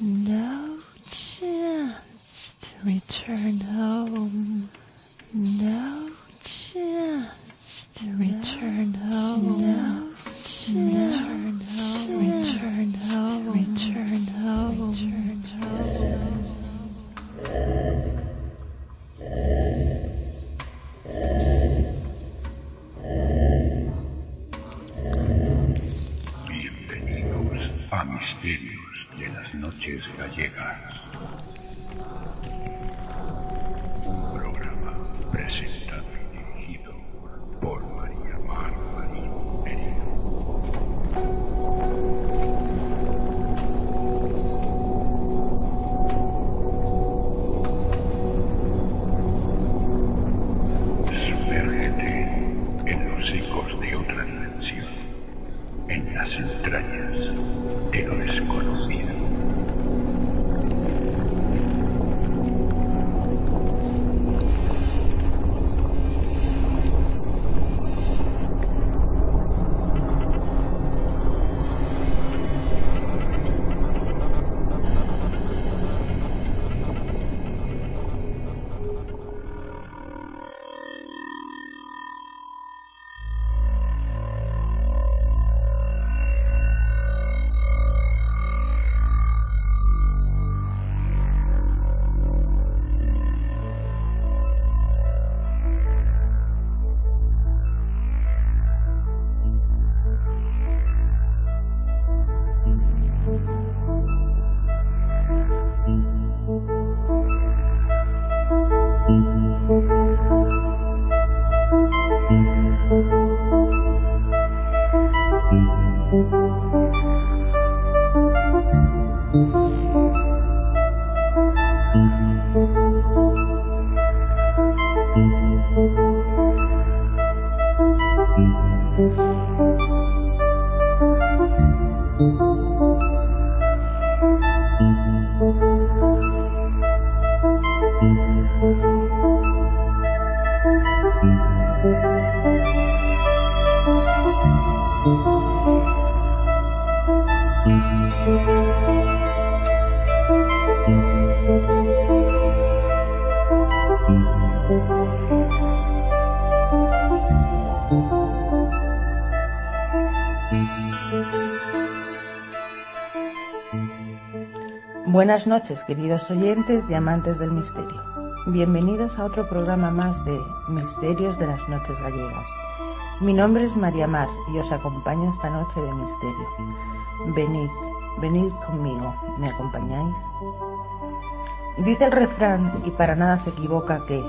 No chance to return home. No chance to return home. No chance to return home. To return home. Return home. Bienvenidos a Misterios de las Noches Gallegas. Un programa presentado y dirigido por María Mar Marín. Buenas noches, queridos oyentes y amantes del misterio. Bienvenidos a otro programa más de Misterios de las Noches Gallegas. Mi nombre es María Mar y os acompaño esta noche de misterio. Venid, venid conmigo, ¿me acompañáis? Dice el refrán, y para nada se equivoca, que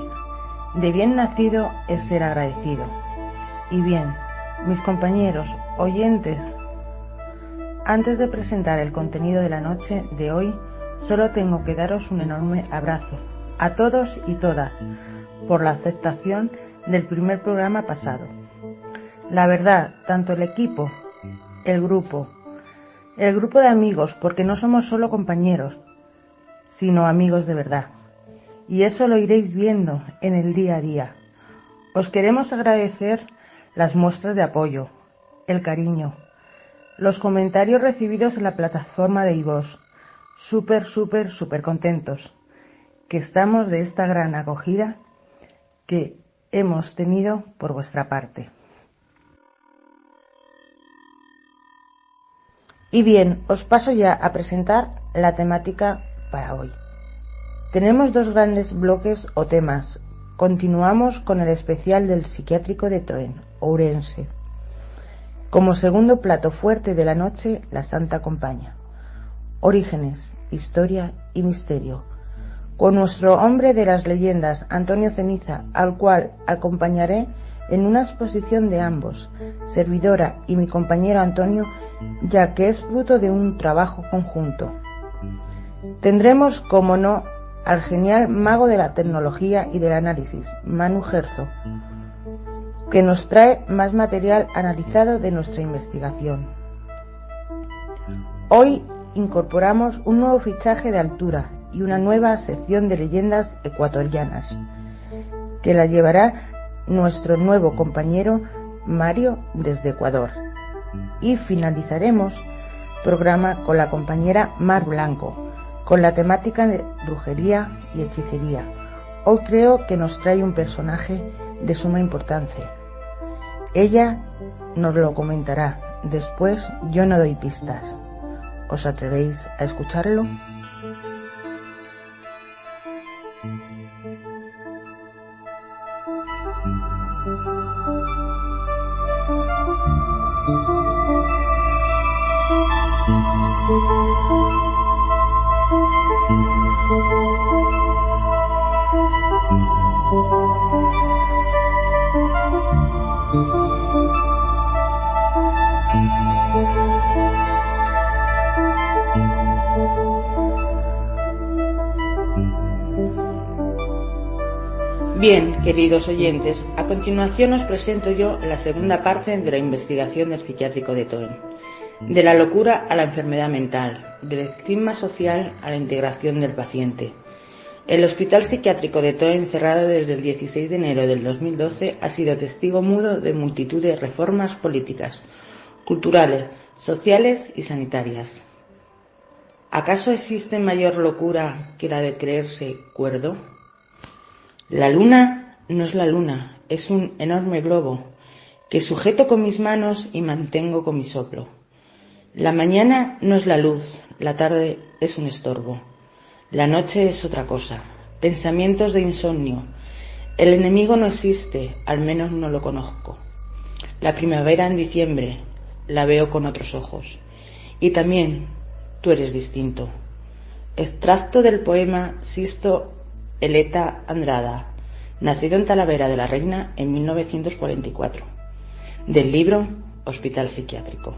de bien nacido es ser agradecido. Y bien, mis compañeros, oyentes, antes de presentar el contenido de la noche de hoy, solo tengo que daros un enorme abrazo a todos y todas por la aceptación del primer programa pasado. La verdad, tanto el equipo, el grupo, el grupo de amigos, porque no somos solo compañeros, sino amigos de verdad. Y eso lo iréis viendo en el día a día. Os queremos agradecer las muestras de apoyo, el cariño, los comentarios recibidos en la plataforma de iVoox. Súper, súper, súper contentos que estamos de esta gran acogida que hemos tenido por vuestra parte. Y bien, os paso ya a presentar la temática para hoy. Tenemos dos grandes bloques o temas. Continuamos con el especial del psiquiátrico de Toen, Ourense. Como segundo plato fuerte de la noche, la Santa Compañía. Orígenes, historia y misterio. Con nuestro hombre de las leyendas, Antonio Ceniza, al cual acompañaré en una exposición de ambos, servidora y mi compañero Antonio, ya que es fruto de un trabajo conjunto. Tendremos, como no, al genial mago de la tecnología y del análisis, Manu Gerzo, que nos trae más material analizado de nuestra investigación. Hoy incorporamos un nuevo fichaje de altura y una nueva sección de leyendas ecuatorianas, que la llevará nuestro nuevo compañero Mario desde Ecuador. Y finalizaremos programa con la compañera Mar Blanco, con la temática de brujería y hechicería. Hoy creo que nos trae un personaje de suma importancia. Ella nos lo comentará. Después yo no doy pistas. ¿Os atrevéis a escucharlo? Queridos oyentes, a continuación os presento yo la segunda parte de la investigación del psiquiátrico de Toen. De la locura a la enfermedad mental, del estigma social a la integración del paciente. El Hospital Psiquiátrico de Toen, cerrado desde el 16 de enero del 2012, ha sido testigo mudo de multitud de reformas políticas, culturales, sociales y sanitarias. ¿Acaso existe mayor locura que la de creerse cuerdo? La luna no es la luna, es un enorme globo que sujeto con mis manos y mantengo con mi soplo. La mañana no es la luz, la tarde es un estorbo. La noche es otra cosa, pensamientos de insomnio. El enemigo no existe, al menos no lo conozco. La primavera en diciembre la veo con otros ojos. Y también tú eres distinto. Extracto del poema Sisto Eleta Andrada, nacido en Talavera de la Reina en 1944, del libro Hospital Psiquiátrico.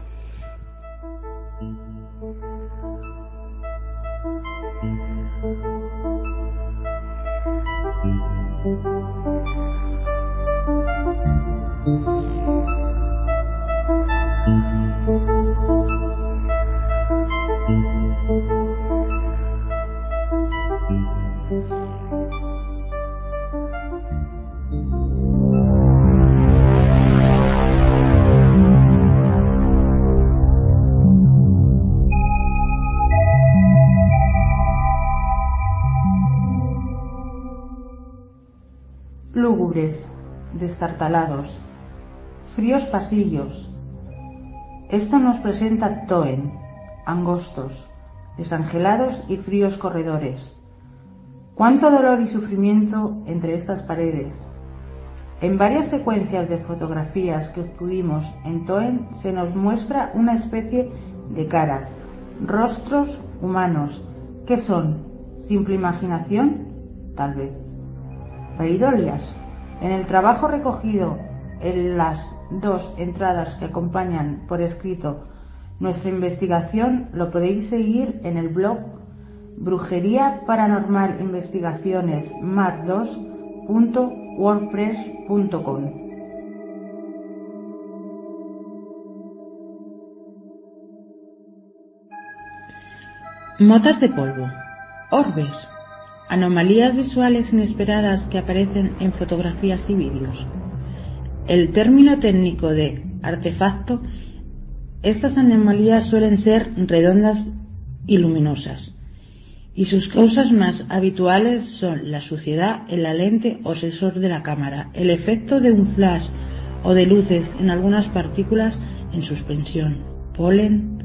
Lúgubres, destartalados, fríos pasillos. Esto nos presenta Toen, angostos, desangelados y fríos corredores. Cuánto dolor y sufrimiento entre estas paredes. En varias secuencias de fotografías que obtuvimos en Toen se nos muestra una especie de caras, rostros humanos. ¿Qué son? ¿Simple imaginación? Tal vez. En el trabajo recogido en las dos entradas que acompañan por escrito nuestra investigación lo podéis seguir en el blog Brujería Paranormal Investigaciones mar2.wordpress.com. Motas de polvo, orbes, anomalías visuales inesperadas que aparecen en fotografías y vídeos. El término técnico de artefacto, estas anomalías suelen ser redondas y luminosas, y sus causas más habituales son la suciedad en la lente o sensor de la cámara, el efecto de un flash o de luces en algunas partículas en suspensión, polen,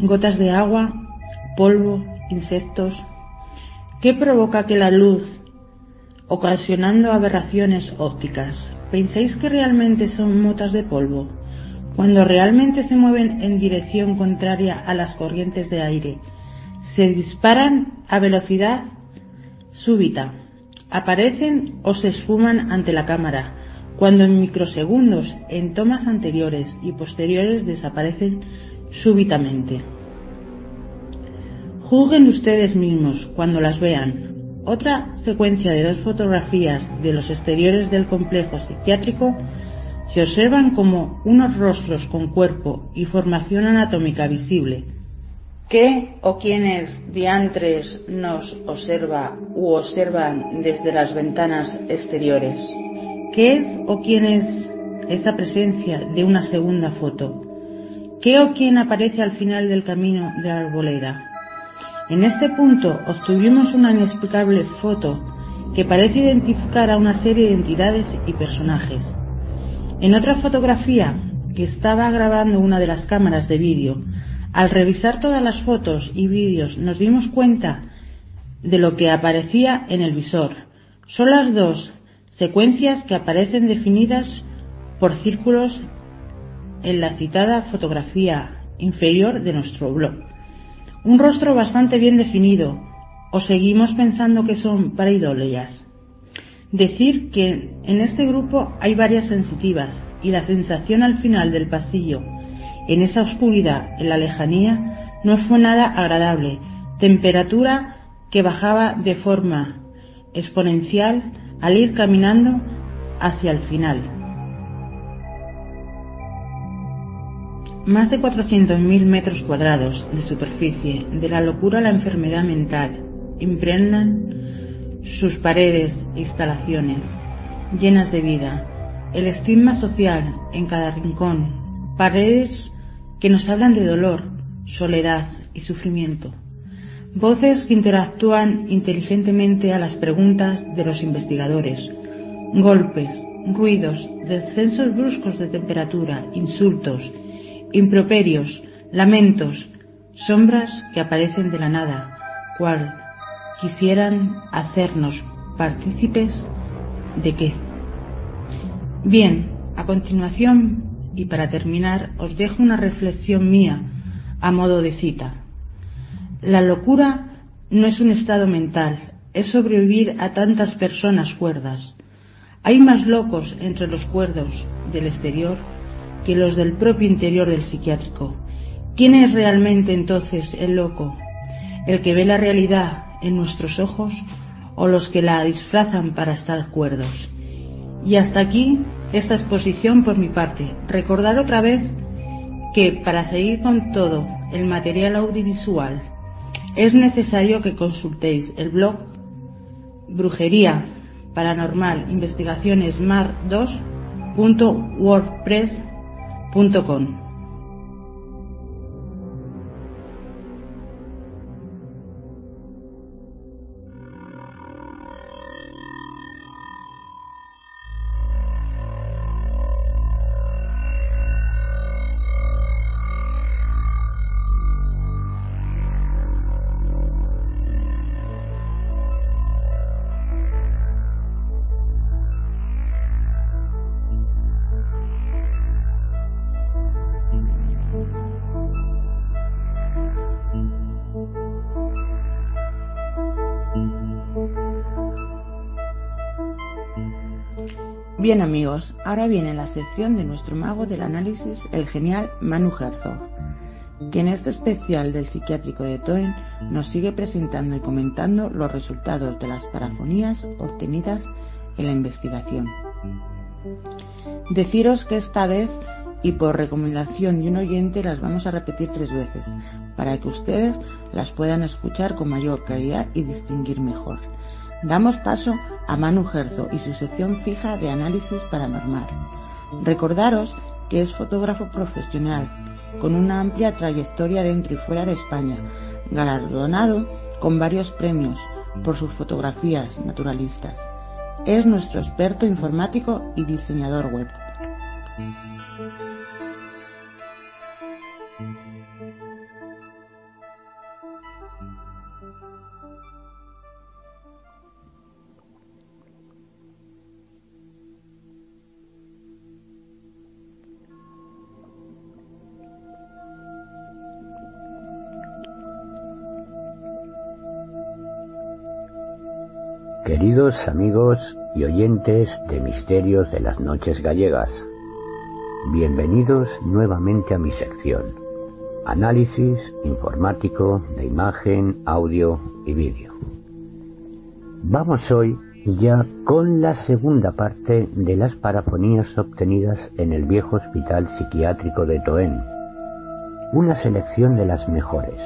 gotas de agua, polvo, insectos, ¿Qué provoca que la luz, ocasionando aberraciones ópticas? ¿Pensáis que realmente son motas de polvo? Cuando realmente se mueven en dirección contraria a las corrientes de aire, se disparan a velocidad súbita, aparecen o se esfuman ante la cámara, cuando en microsegundos, en tomas anteriores y posteriores desaparecen súbitamente. Juzguen ustedes mismos cuando las vean. Otra secuencia de dos fotografías de los exteriores del complejo psiquiátrico se observan como unos rostros con cuerpo y formación anatómica visible. ¿Qué o quiénes diantres nos observa u observan desde las ventanas exteriores? ¿Qué es o quién es esa presencia de una segunda foto? ¿Qué o quién aparece al final del camino de la arboleda? En este punto obtuvimos una inexplicable foto que parece identificar a una serie de entidades y personajes. En otra fotografía que estaba grabando una de las cámaras de vídeo, al revisar todas las fotos y vídeos nos dimos cuenta de lo que aparecía en el visor. Son las dos secuencias que aparecen definidas por círculos en la citada fotografía inferior de nuestro blog. Un rostro bastante bien definido, o seguimos pensando que son pareidoleas. Decir que en este grupo hay varias sensitivas y la sensación al final del pasillo, en esa oscuridad, en la lejanía, no fue nada agradable. Temperatura que bajaba de forma exponencial al ir caminando hacia el final. Más de 400.000 metros cuadrados de superficie, de la locura a la enfermedad mental, impregnan sus paredes e instalaciones, llenas de vida, el estigma social en cada rincón, paredes que nos hablan de dolor, soledad y sufrimiento, voces que interactúan inteligentemente a las preguntas de los investigadores, golpes, ruidos, descensos bruscos de temperatura, insultos, improperios, lamentos, sombras que aparecen de la nada, cual quisieran hacernos partícipes de qué. Bien, a continuación y para terminar os dejo una reflexión mía a modo de cita. La locura no es un estado mental, es sobrevivir a tantas personas cuerdas. Hay más locos entre los cuerdos del exterior que los del propio interior del psiquiátrico. ¿Quién es realmente entonces el loco? ¿El que ve la realidad en nuestros ojos o los que la disfrazan para estar cuerdos? Y hasta aquí esta exposición por mi parte. Recordar otra vez que para seguir con todo el material audiovisual es necesario que consultéis el blog Brujería Paranormal Investigaciones Mar 2.wordpress Bien amigos, ahora viene la sección de nuestro mago del análisis, el genial Manu Herzog, que en este especial del psiquiátrico de Toen nos sigue presentando y comentando los resultados de las parafonías obtenidas en la investigación. Deciros que esta vez y por recomendación de un oyente las vamos a repetir tres veces para que ustedes las puedan escuchar con mayor claridad y distinguir mejor. Damos paso a Manu Gerzo y su sección fija de análisis paranormal. Recordaros que es fotógrafo profesional, con una amplia trayectoria dentro y fuera de España, galardonado con varios premios por sus fotografías naturalistas. Es nuestro experto informático y diseñador web. Queridos amigos y oyentes de Misterios de las Noches Gallegas, bienvenidos nuevamente a mi sección, análisis informático de imagen, audio y vídeo. Vamos hoy ya con la segunda parte de las parafonías obtenidas en el viejo hospital psiquiátrico de Toen. Una selección de las mejores,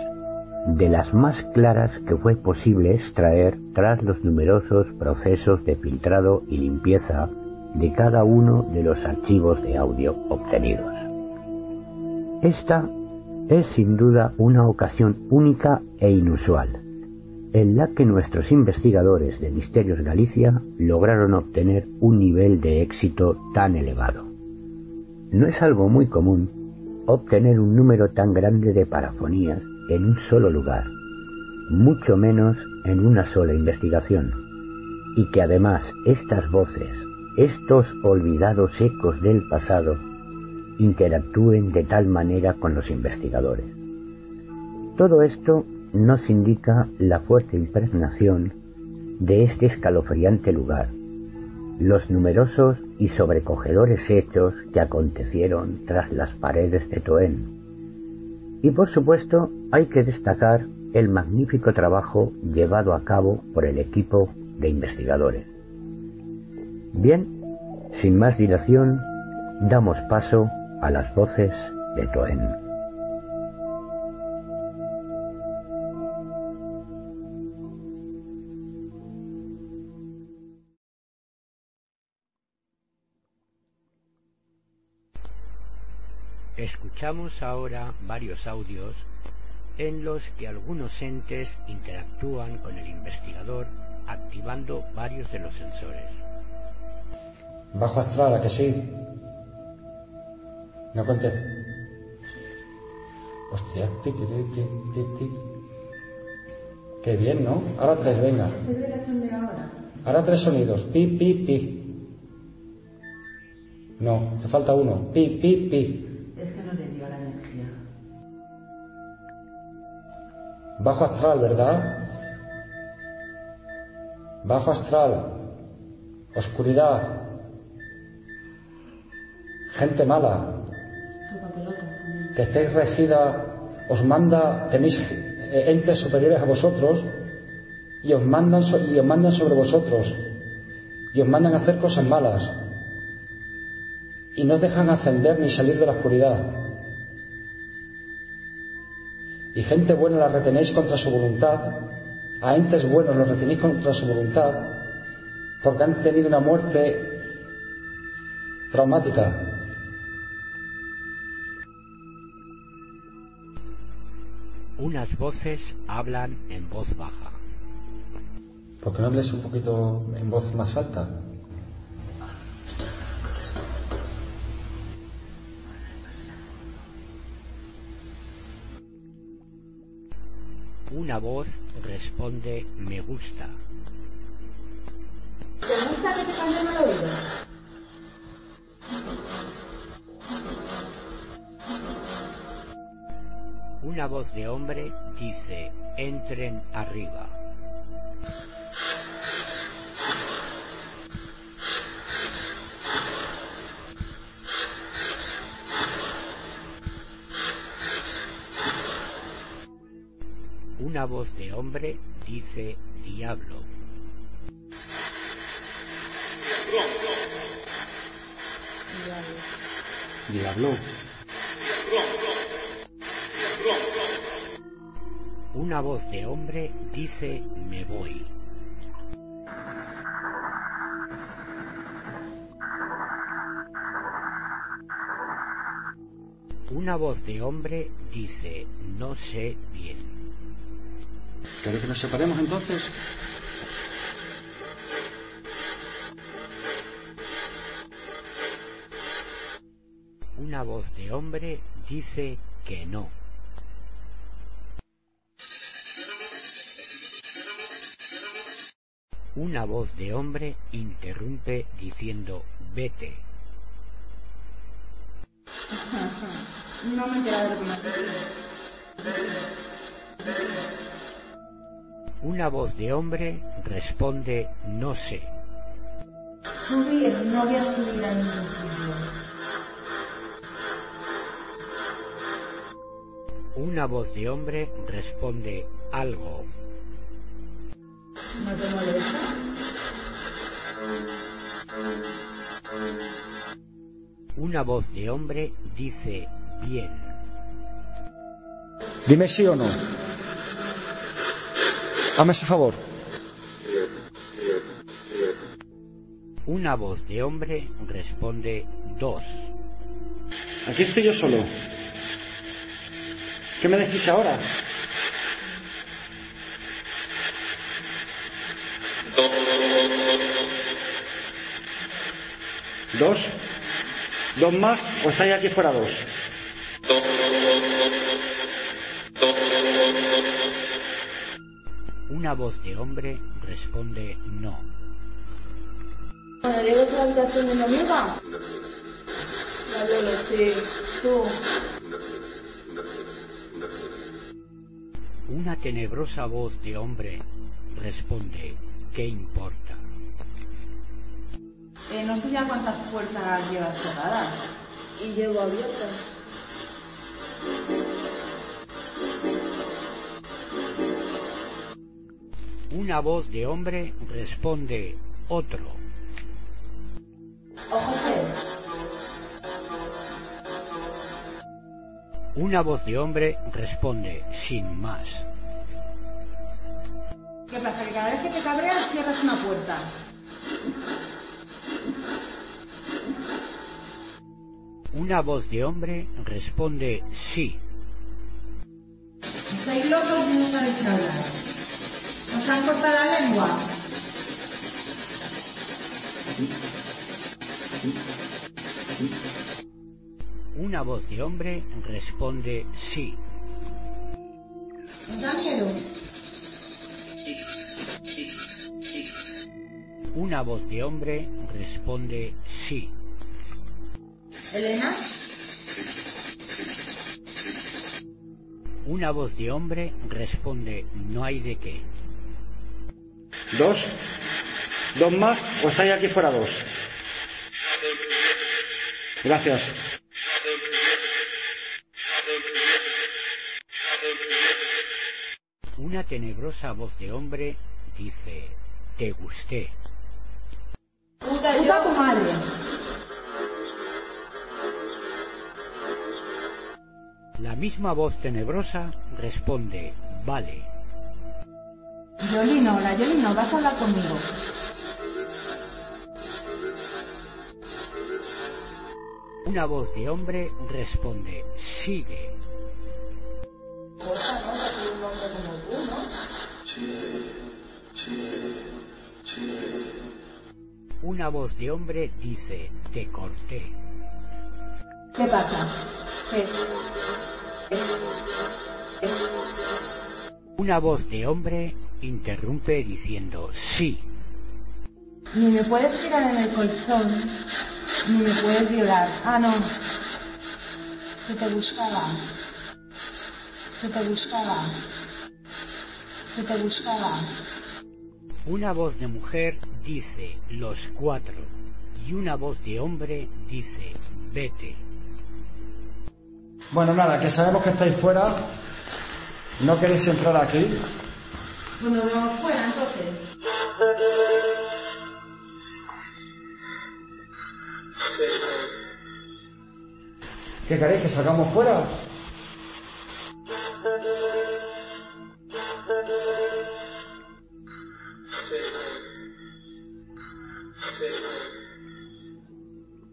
de las más claras que fue posible extraer tras los numerosos procesos de filtrado y limpieza de cada uno de los archivos de audio obtenidos. Esta es sin duda una ocasión única e inusual, en la que nuestros investigadores de Misterios Galicia lograron obtener un nivel de éxito tan elevado. No es algo muy común obtener un número tan grande de parafonías en un solo lugar, mucho menos en una sola investigación, y que además estas voces, estos olvidados ecos del pasado, interactúen de tal manera con los investigadores. Todo esto nos indica la fuerte impregnación de este escalofriante lugar, los numerosos y sobrecogedores hechos que acontecieron tras las paredes de Toen. Y por supuesto hay que destacar el magnífico trabajo llevado a cabo por el equipo de investigadores. Bien, sin más dilación, damos paso a las voces de Toen. Escuchamos ahora varios audios en los que algunos entes interactúan con el investigador activando varios de los sensores. Bajo astral, ¿a que sí? No contestes. Hostia, ti, ti, ti, ti, ti. Qué bien, ¿no? Ahora tres, venga. Ahora tres sonidos. Pi, pi, pi. No, te falta uno. Pi, pi, pi. Bajo astral, ¿verdad? Bajo astral. Oscuridad. Gente mala. Que estéis regida, os manda, tenéis eh, entes superiores a vosotros y os mandan y os mandan sobre vosotros y os mandan a hacer cosas malas y no os dejan ascender ni salir de la oscuridad. Y gente buena la retenéis contra su voluntad, a entes buenos los retenéis contra su voluntad, porque han tenido una muerte traumática. Unas voces hablan en voz baja. ¿Por qué no hables un poquito en voz más alta? Una voz responde me gusta. Una voz de hombre dice entren arriba. Una voz de hombre dice diablo. Diablo. Una voz de hombre dice me voy. Una voz de hombre dice no sé bien. ¿Queréis que nos separemos entonces? Una voz de hombre dice que no. Una voz de hombre interrumpe diciendo vete. No me he enterado de lo que me. Una voz de hombre responde no sé. Subir, no voy a subir a ningún sitio. Una voz de hombre responde algo. ¿No te molesta? Una voz de hombre dice bien. Dime sí o no. Hazme ese favor. Una voz de hombre responde dos. Aquí estoy yo solo. ¿Qué me decís ahora? ¿Dos? ¿Dos más o estáis aquí fuera dos? Una voz de hombre responde no. Bueno, ¿llegas a la habitación de mi amiga? La Lolo, sí. Tú. Una tenebrosa voz de hombre responde ¿qué importa? Eh, no sé ya cuántas puertas llevas cerradas. Y llevo abierta. Una voz de hombre responde otro. Una voz de hombre responde sin más. ¿Qué pasa? Que cada vez que te cabreas cierras una puerta. Una voz de hombre responde sí. ¿Estáis locos y no sabéis hablar? ¿Os han cortado la lengua? Una voz de hombre responde sí. ¿Os da miedo? Una voz de hombre responde sí. ¿Elena? Una voz de hombre responde no hay de qué. ¿Dos? ¿Dos más o estáis aquí fuera dos? Gracias. Una tenebrosa voz de hombre dice te gusté. Puta, ¡Puta yo. tu madre! La misma voz tenebrosa responde vale. Yolino, la Yolino, vas a hablar conmigo. Una voz de hombre responde sigue. Una voz de hombre dice te corté. ¿Qué pasa? ¿Qué? Una voz de hombre interrumpe diciendo sí. Ni me puedes tirar en el colchón, ni me puedes violar. Ah, no. Que te buscaba. Que te buscaba. Que te buscaba. Una voz de mujer dice los cuatro y una voz de hombre dice vete. Bueno, nada, que sabemos que estáis fuera. No queréis entrar aquí. Pues nos vamos fuera, entonces. ¿Qué queréis? ¿Que salgamos fuera?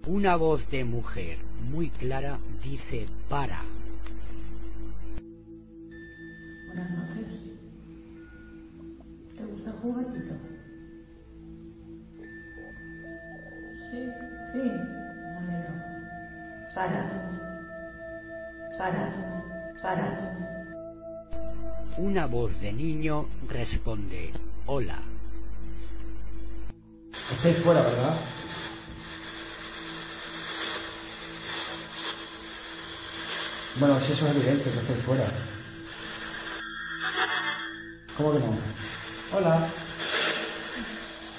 Una voz de mujer muy clara dice para. Buenas noches. ¿Te gusta el juguetito? Sí. Sí. Dámelo. Para. Para. Para. Una voz de niño responde hola. Estáis fuera, ¿verdad? Bueno, si eso es evidente, que estáis fuera. ¿Cómo que no? Hola.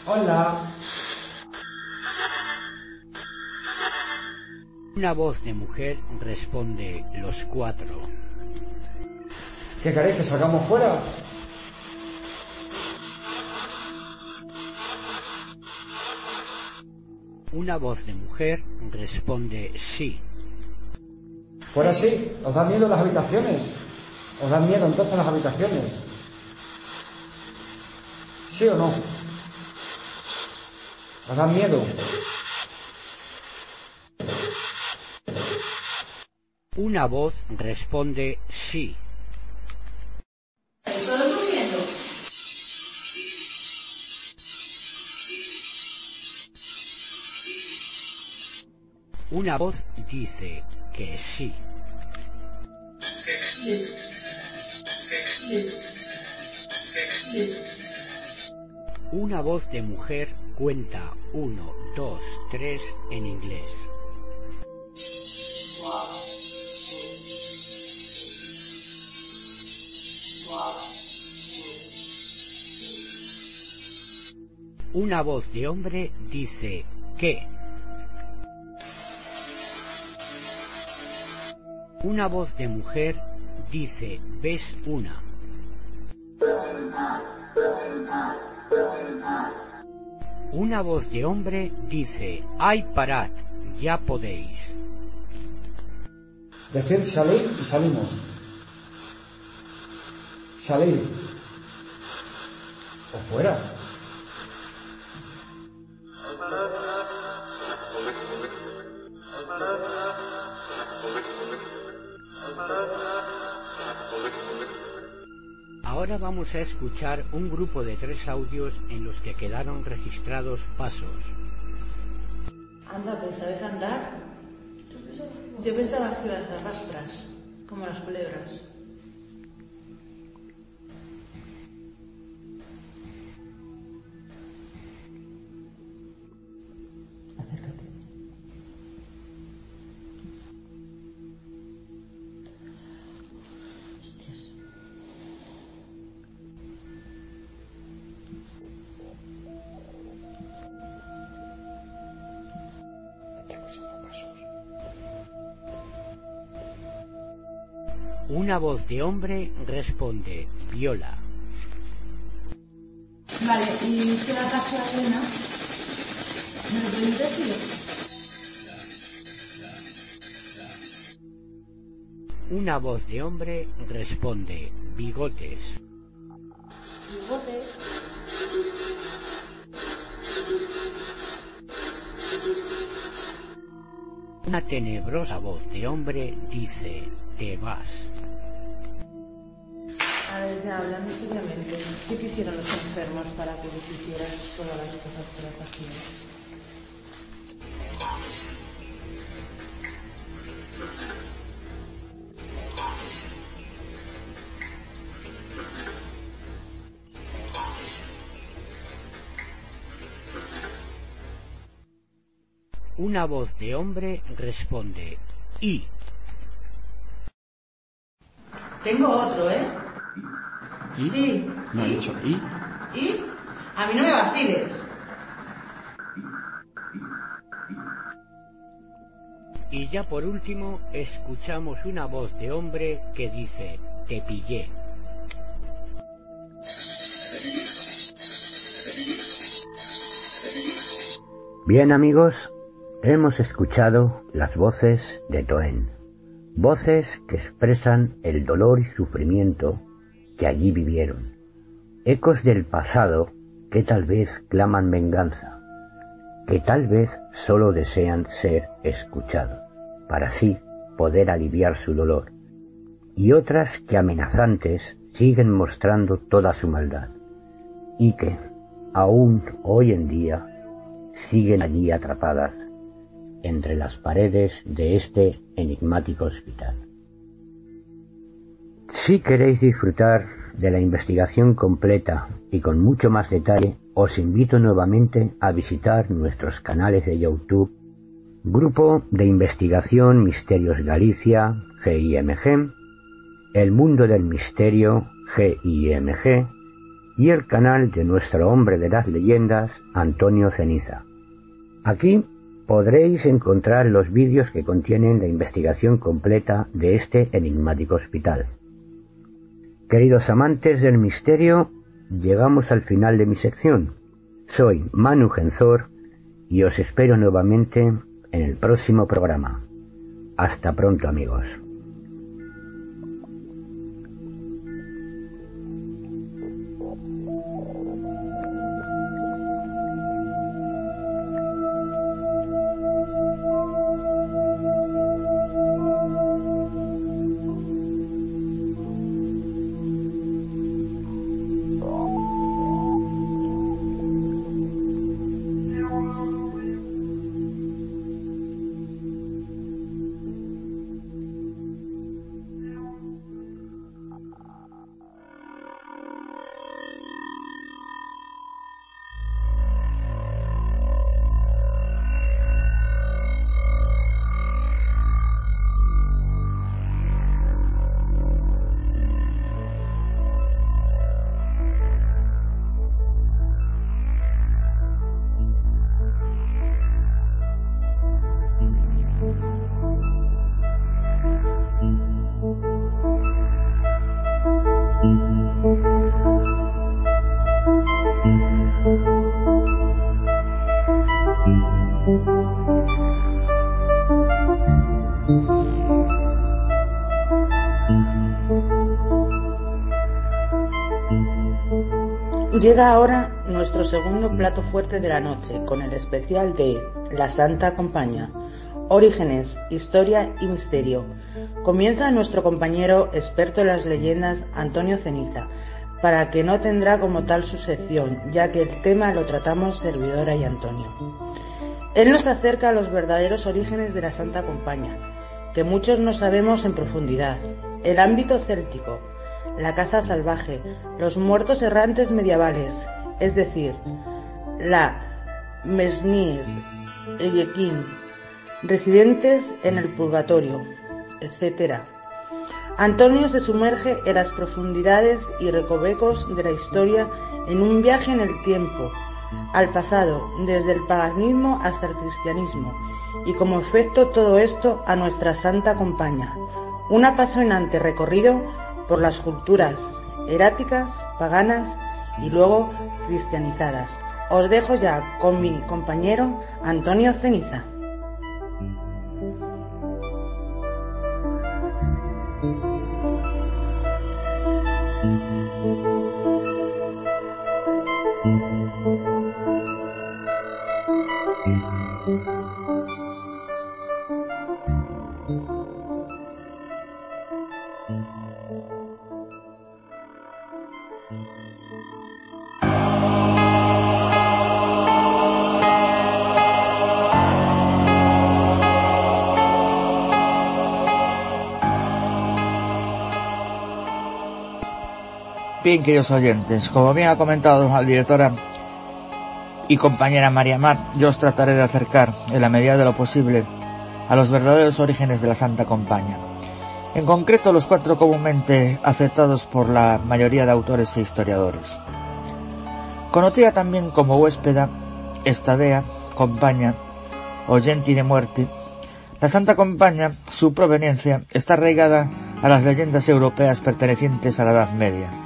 Hola. Una voz de mujer responde los cuatro. ¿Qué queréis que salgamos fuera? Una voz de mujer responde sí. Fuera sí, ¿os dan miedo las habitaciones? ¿Os dan miedo entonces las habitaciones? ¿Sí o no? ¿Os dan miedo? Una voz responde sí. Una voz dice que sí. Una voz de mujer cuenta uno, dos, tres en inglés. Una voz de hombre dice que. Una voz de mujer dice ves una. Una voz de hombre dice ay parad, ya podéis. Decir salir y salimos. Salir. O fuera. Ahora vamos a escuchar un grupo de tres audios en los que quedaron registrados pasos. Anda, pues ¿sabes andar? Yo pensaba que las arrastras, como las culebras. Una voz de hombre responde viola. Vale, y qué la casa Elena. ¿Me lo podéis decir? Una voz de hombre responde bigotes. Bigote. Una tenebrosa voz de hombre dice te vas. Hablando seriamente, ¿qué te hicieron los enfermos para que les hicieras todas las cosas que las hacías? Una voz de hombre responde y. Tengo otro, ¿eh? ¿Y? Sí. Me ha ¿Y? dicho ¿y? ¿Y? A mí no me vaciles. Y ya por último escuchamos una voz de hombre que dice te pillé. Bien amigos, hemos escuchado las voces de Toen, voces que expresan el dolor y sufrimiento que allí vivieron, ecos del pasado que tal vez claman venganza, que tal vez solo desean ser escuchados, para así poder aliviar su dolor, y otras que amenazantes siguen mostrando toda su maldad, y que, aún hoy en día, siguen allí atrapadas entre las paredes de este enigmático hospital. Si queréis disfrutar de la investigación completa y con mucho más detalle, os invito nuevamente a visitar nuestros canales de YouTube, Grupo de Investigación Misterios Galicia, GIMG, El Mundo del Misterio, GIMG, y el canal de nuestro hombre de las leyendas, Antonio Ceniza. Aquí podréis encontrar los vídeos que contienen la investigación completa de este enigmático hospital. Queridos amantes del misterio, llegamos al final de mi sección. Soy Manu Genzor y os espero nuevamente en el próximo programa. Hasta pronto amigos. Llega ahora nuestro segundo plato fuerte de la noche con el especial de La Santa Compañía, Orígenes, Historia y Misterio. Comienza nuestro compañero experto en las leyendas Antonio Ceniza, para que no tendrá como tal su sección, ya que el tema lo tratamos servidora y Antonio. Él nos acerca a los verdaderos orígenes de la Santa Compañía, que muchos no sabemos en profundidad, el ámbito céltico, la caza salvaje, los muertos errantes medievales, es decir, la Mesníes, el Yequín, residentes en el purgatorio, etc. Antonio se sumerge en las profundidades y recovecos de la historia en un viaje en el tiempo, al pasado, desde el paganismo hasta el cristianismo, y como efecto todo esto a nuestra santa compañía. Un apasionante recorrido por las culturas eráticas, paganas y luego cristianizadas. Os dejo ya con mi compañero Antonio Ceniza. Bien, queridos oyentes, como bien ha comentado la directora y compañera María Mar, yo os trataré de acercar, en la medida de lo posible, a los verdaderos orígenes de la Santa Compañía. En concreto, los cuatro comúnmente aceptados por la mayoría de autores e historiadores. Conocida también como huéspeda, estadea, compañía, oyenti de muerte, la Santa Compañía, su proveniencia, está arraigada a las leyendas europeas pertenecientes a la Edad Media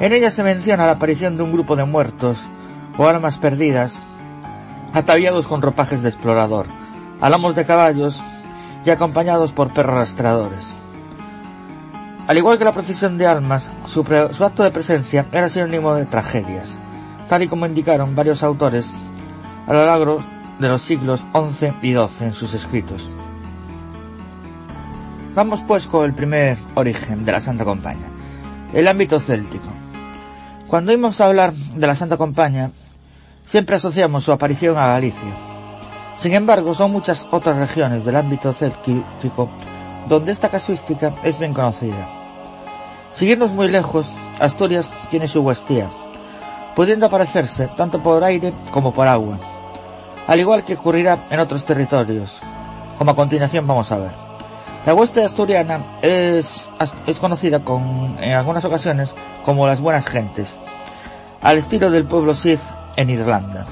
en ella se menciona la aparición de un grupo de muertos o almas perdidas, ataviados con ropajes de explorador, alamos de caballos y acompañados por perros rastradores. Al igual que la procesión de almas, su, acto de presencia era sinónimo de tragedias, tal y como indicaron varios autores a lo largo de los siglos XI y XII en sus escritos. Vamos pues con el primer origen de la Santa Compañía, el ámbito céltico. Cuando oímos hablar de la Santa Compañía, siempre asociamos su aparición a Galicia. Sin embargo, son muchas otras regiones del ámbito céltico donde esta casuística es bien conocida. Siguiendo muy lejos, Asturias tiene su huestía, pudiendo aparecerse tanto por aire como por agua, al igual que ocurrirá en otros territorios, como a continuación vamos a ver. La hueste asturiana es, es conocida con, en algunas ocasiones como las buenas gentes, al estilo del pueblo Sith en Irlanda.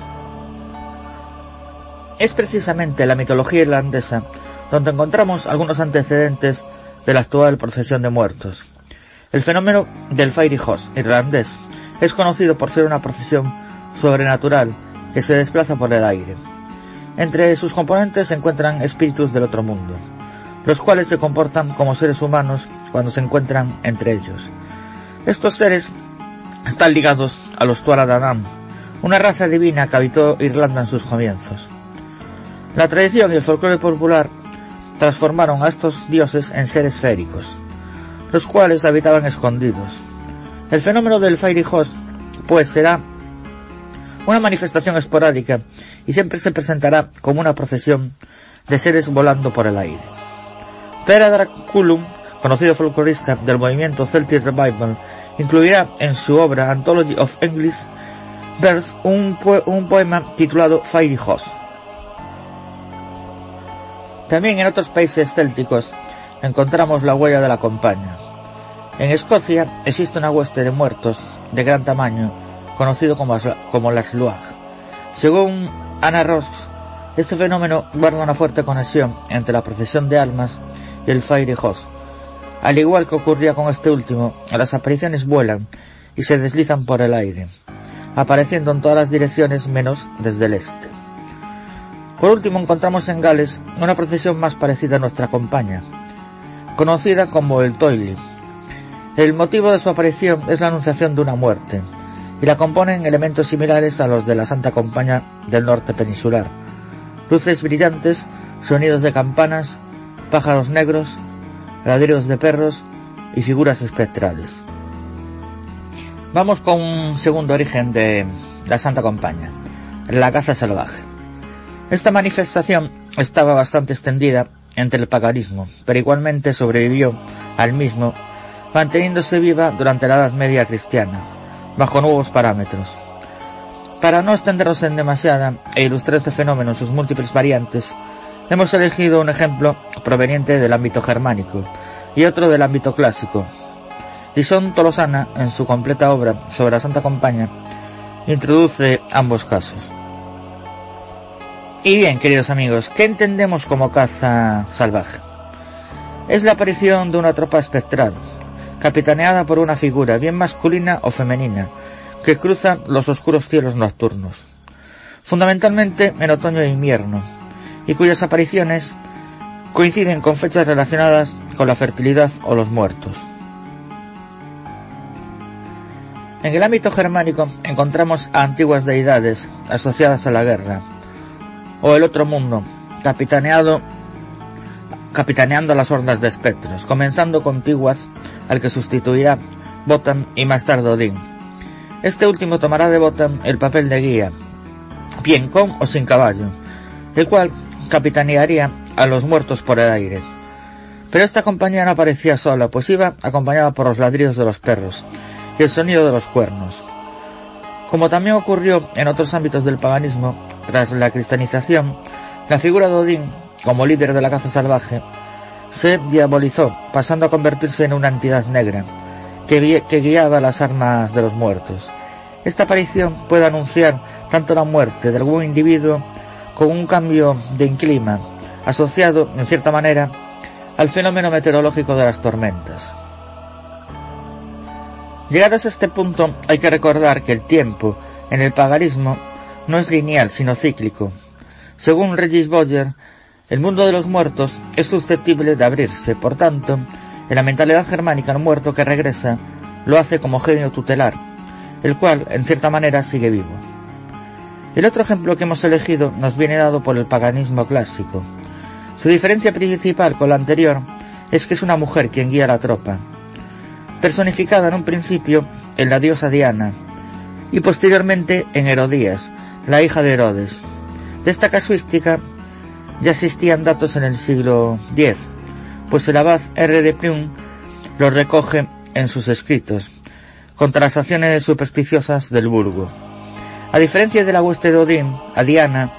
es precisamente la mitología irlandesa donde encontramos algunos antecedentes de la actual procesión de muertos. El fenómeno del Fairy Host irlandés es conocido por ser una procesión sobrenatural que se desplaza por el aire. Entre sus componentes se encuentran espíritus del otro mundo, los cuales se comportan como seres humanos cuando se encuentran entre ellos. Estos seres están ligados a los Tuatha una raza divina que habitó Irlanda en sus comienzos. La tradición y el folclore popular transformaron a estos dioses en seres féricos, los cuales habitaban escondidos. El fenómeno del Fairy Host, pues, será una manifestación esporádica y siempre se presentará como una procesión de seres volando por el aire. Pera Draculum, conocido folclorista del movimiento Celtic Revival, incluirá en su obra Anthology of English Verse un, poema titulado Fairy Host. También en otros países célticos encontramos la huella de la compañía. En Escocia existe una hueste de muertos de gran tamaño, conocido como, como las Luag. Según Anna Ross, este fenómeno guarda una fuerte conexión entre la procesión de almas y el Host. Al igual que ocurría con este último, las apariciones vuelan y se deslizan por el aire, apareciendo en todas las direcciones menos desde el este. Por último encontramos en Gales una procesión más parecida a nuestra compañía, conocida como el Toily. El motivo de su aparición es la anunciación de una muerte, y la componen elementos similares a los de la Santa Compañía del Norte Peninsular. Luces brillantes, sonidos de campanas, pájaros negros, ladridos de perros y figuras espectrales. Vamos con un segundo origen de la Santa Compañía, la caza salvaje. Esta manifestación estaba bastante extendida entre el paganismo, pero igualmente sobrevivió al mismo, manteniéndose viva durante la Edad Media cristiana, bajo nuevos parámetros. Para no extendernos en demasiada e ilustrar este fenómeno en sus múltiples variantes, hemos elegido un ejemplo proveniente del ámbito germánico y otro del ámbito clásico. Lison Tolosana, en su completa obra sobre la Santa Compañía, introduce ambos casos. Y bien, queridos amigos, ¿qué entendemos como caza salvaje? Es la aparición de una tropa espectral, capitaneada por una figura bien masculina o femenina, que cruza los oscuros cielos nocturnos, fundamentalmente en otoño e invierno, y cuyas apariciones coinciden con fechas relacionadas con la fertilidad o los muertos. En el ámbito germánico encontramos a antiguas deidades asociadas a la guerra, o el otro mundo, capitaneado, capitaneando las hordas de espectros, comenzando con Tiguas, al que sustituirá Botan y más tarde Odín. Este último tomará de Botan el papel de guía, bien con o sin caballo, el cual capitanearía a los muertos por el aire. Pero esta compañía no aparecía sola, pues iba acompañada por los ladridos de los perros y el sonido de los cuernos. Como también ocurrió en otros ámbitos del paganismo, tras la cristianización, la figura de Odín, como líder de la caza salvaje, se diabolizó, pasando a convertirse en una entidad negra, que, que guiaba las armas de los muertos. Esta aparición puede anunciar tanto la muerte de algún individuo como un cambio de clima, asociado, en cierta manera, al fenómeno meteorológico de las tormentas. Llegados a este punto, hay que recordar que el tiempo, en el paganismo, no es lineal, sino cíclico. Según Regis Boyer, el mundo de los muertos es susceptible de abrirse, por tanto, en la mentalidad germánica el muerto que regresa lo hace como genio tutelar, el cual, en cierta manera, sigue vivo. El otro ejemplo que hemos elegido nos viene dado por el paganismo clásico. Su diferencia principal con la anterior es que es una mujer quien guía la tropa, personificada en un principio en la diosa Diana y posteriormente en Herodías, la hija de Herodes. De esta casuística ya existían datos en el siglo X, pues el abad R. de Plum lo recoge en sus escritos, contra las acciones supersticiosas del Burgo. A diferencia de la hueste de Odín, a Diana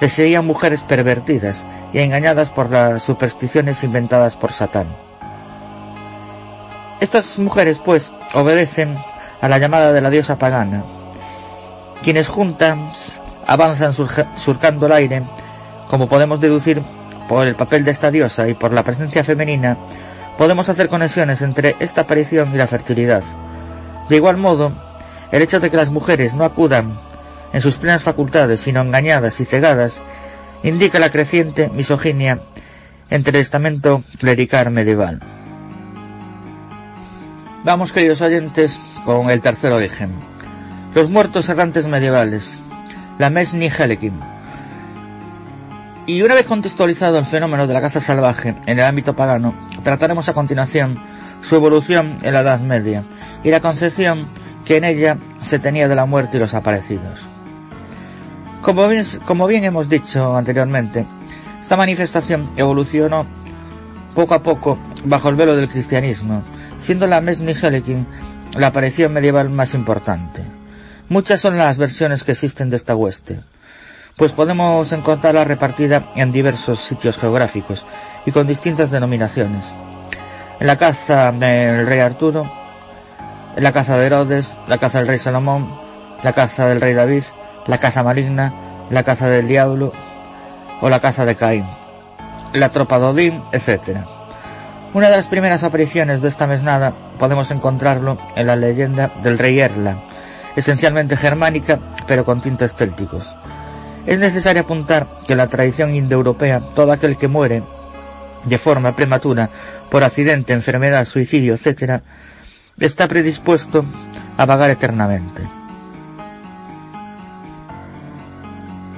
le mujeres pervertidas y engañadas por las supersticiones inventadas por Satán. Estas mujeres, pues, obedecen a la llamada de la diosa pagana, quienes juntas avanzan surcando el aire Como podemos deducir por el papel de esta diosa y por la presencia femenina, podemos hacer conexiones entre esta aparición y la fertilidad. De igual modo, el hecho de que las mujeres no acudan en sus plenas facultades, sino engañadas y cegadas, indica la creciente misoginia entre el estamento clerical medieval. Vamos, queridos oyentes, con el tercer origen. Los muertos errantes medievales. La Mesni Helekin. Y una vez contextualizado el fenómeno de la caza salvaje en el ámbito pagano, trataremos a continuación su evolución en la Edad Media y la concepción que en ella se tenía de la muerte y los aparecidos. Como bien, hemos dicho anteriormente, esta manifestación evolucionó poco a poco bajo el velo del cristianismo, siendo la Mesni Helikin la aparición medieval más importante. Muchas son las versiones que existen de esta hueste, pues podemos encontrarla repartida en diversos sitios geográficos y con distintas denominaciones. En la caza del rey Arturo, la caza de Herodes, la caza del rey Salomón, la caza del rey David, la caza maligna, la caza del diablo o la caza de Caín, la tropa de Odín, etc. Una de las primeras apariciones de esta mesnada podemos encontrarlo en la leyenda del rey Erla, esencialmente germánica, pero con tintes célticos. Es necesario apuntar que la tradición indoeuropea, todo aquel que muere de forma prematura por accidente, enfermedad, suicidio, etc., está predispuesto a vagar eternamente.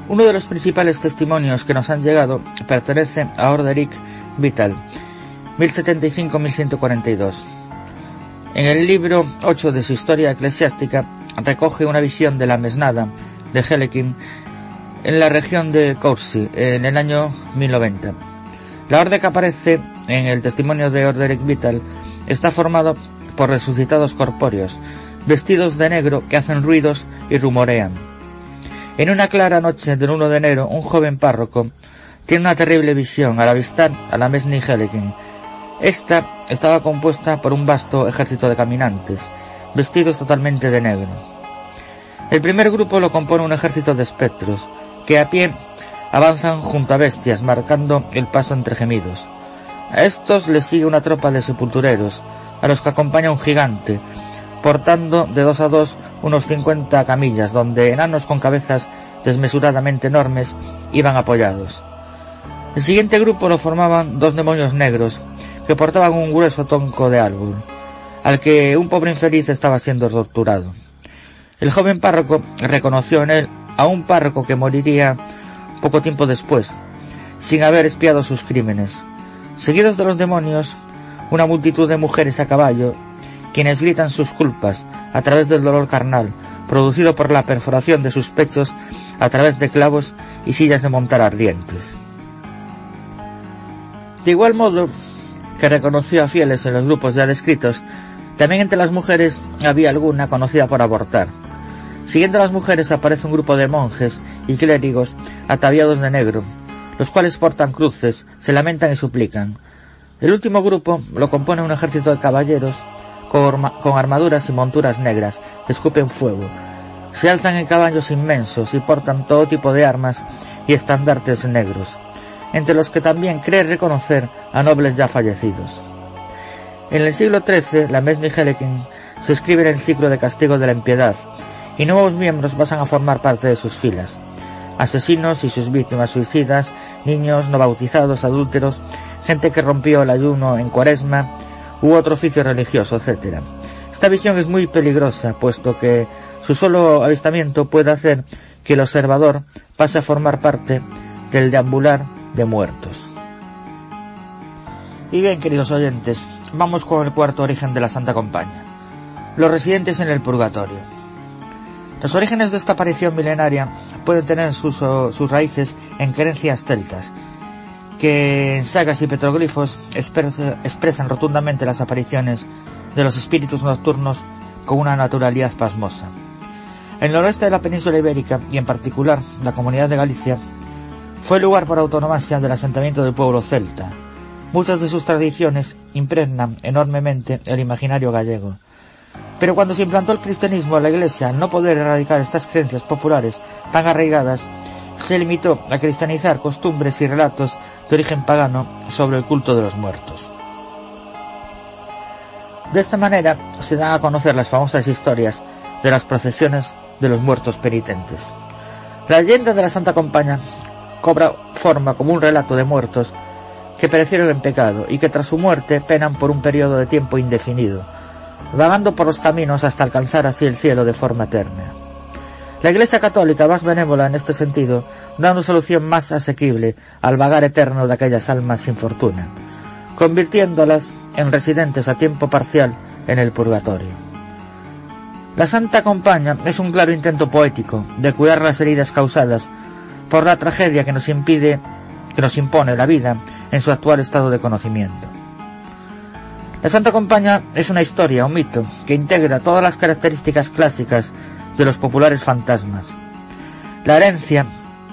Uno de los principales testimonios que nos han llegado pertenece a Orderic Vital, 1075-1142. En el libro 8 de su historia eclesiástica recoge una visión de la mesnada de Helekin en la región de Corsi en el año 1090. La orden que aparece en el testimonio de Orderic Vital está formado por resucitados corpóreos, vestidos de negro que hacen ruidos y rumorean. En una clara noche del 1 de enero, un joven párroco tiene una terrible visión al avistar a la Mesni Helekin, esta estaba compuesta por un vasto ejército de caminantes, vestidos totalmente de negro. El primer grupo lo compone un ejército de espectros, que a pie avanzan junto a bestias, marcando el paso entre gemidos. A estos les sigue una tropa de sepultureros, a los que acompaña un gigante, portando de dos a dos unos cincuenta camillas, donde enanos con cabezas desmesuradamente enormes iban apoyados. El siguiente grupo lo formaban dos demonios negros, que portaban un grueso tonco de árbol, al que un pobre infeliz estaba siendo torturado. El joven párroco reconoció en él a un párroco que moriría poco tiempo después, sin haber espiado sus crímenes. Seguidos de los demonios, una multitud de mujeres a caballo, quienes gritan sus culpas a través del dolor carnal, producido por la perforación de sus pechos a través de clavos y sillas de montar ardientes. De igual modo, que reconoció a fieles en los grupos ya descritos, también entre las mujeres había alguna conocida por abortar. Siguiendo a las mujeres aparece un grupo de monjes y clérigos ataviados de negro, los cuales portan cruces, se lamentan y suplican. El último grupo lo compone un ejército de caballeros con, armaduras y monturas negras que escupen fuego. Se alzan en caballos inmensos y portan todo tipo de armas y estandartes negros entre los que también cree reconocer a nobles ya fallecidos. En el siglo XIII, la Mesni Helekin se escribe en el ciclo de castigo de la impiedad, y nuevos miembros pasan a formar parte de sus filas. Asesinos y sus víctimas suicidas, niños no bautizados, adúlteros, gente que rompió el ayuno en cuaresma, u otro oficio religioso, etc. Esta visión es muy peligrosa, puesto que su solo avistamiento puede hacer que el observador pase a formar parte del deambular de muertos. Y bien, queridos oyentes, vamos con el cuarto origen de la Santa Compañía. Los residentes en el purgatorio. Los orígenes de esta aparición milenaria pueden tener sus, sus raíces en creencias celtas, que en sagas y petroglifos expresan rotundamente las apariciones de los espíritus nocturnos con una naturalidad pasmosa. El noroeste de la península ibérica, y en particular la comunidad de Galicia, fue lugar por autonomía del asentamiento del pueblo celta. Muchas de sus tradiciones impregnan enormemente el imaginario gallego. Pero cuando se implantó el cristianismo la iglesia, al no poder erradicar estas creencias populares tan arraigadas, se limitó a cristianizar costumbres y relatos de origen pagano sobre el culto de los muertos. De esta manera se dan a conocer las famosas historias de las procesiones de los muertos penitentes. La leyenda de la Santa Compaña cobra forma como un relato de muertos que perecieron en pecado y que tras su muerte penan por un periodo de tiempo indefinido, vagando por los caminos hasta alcanzar así el cielo de forma eterna. La Iglesia Católica, más benévola en este sentido, da una solución más asequible al vagar eterno de aquellas almas sin fortuna, convirtiéndolas en residentes a tiempo parcial en el purgatorio. La Santa Compaña es un claro intento poético de curar las heridas causadas por la tragedia que nos impide, que nos impone la vida en su actual estado de conocimiento. La Santa Compaña es una historia, un mito, que integra todas las características clásicas de los populares fantasmas. La herencia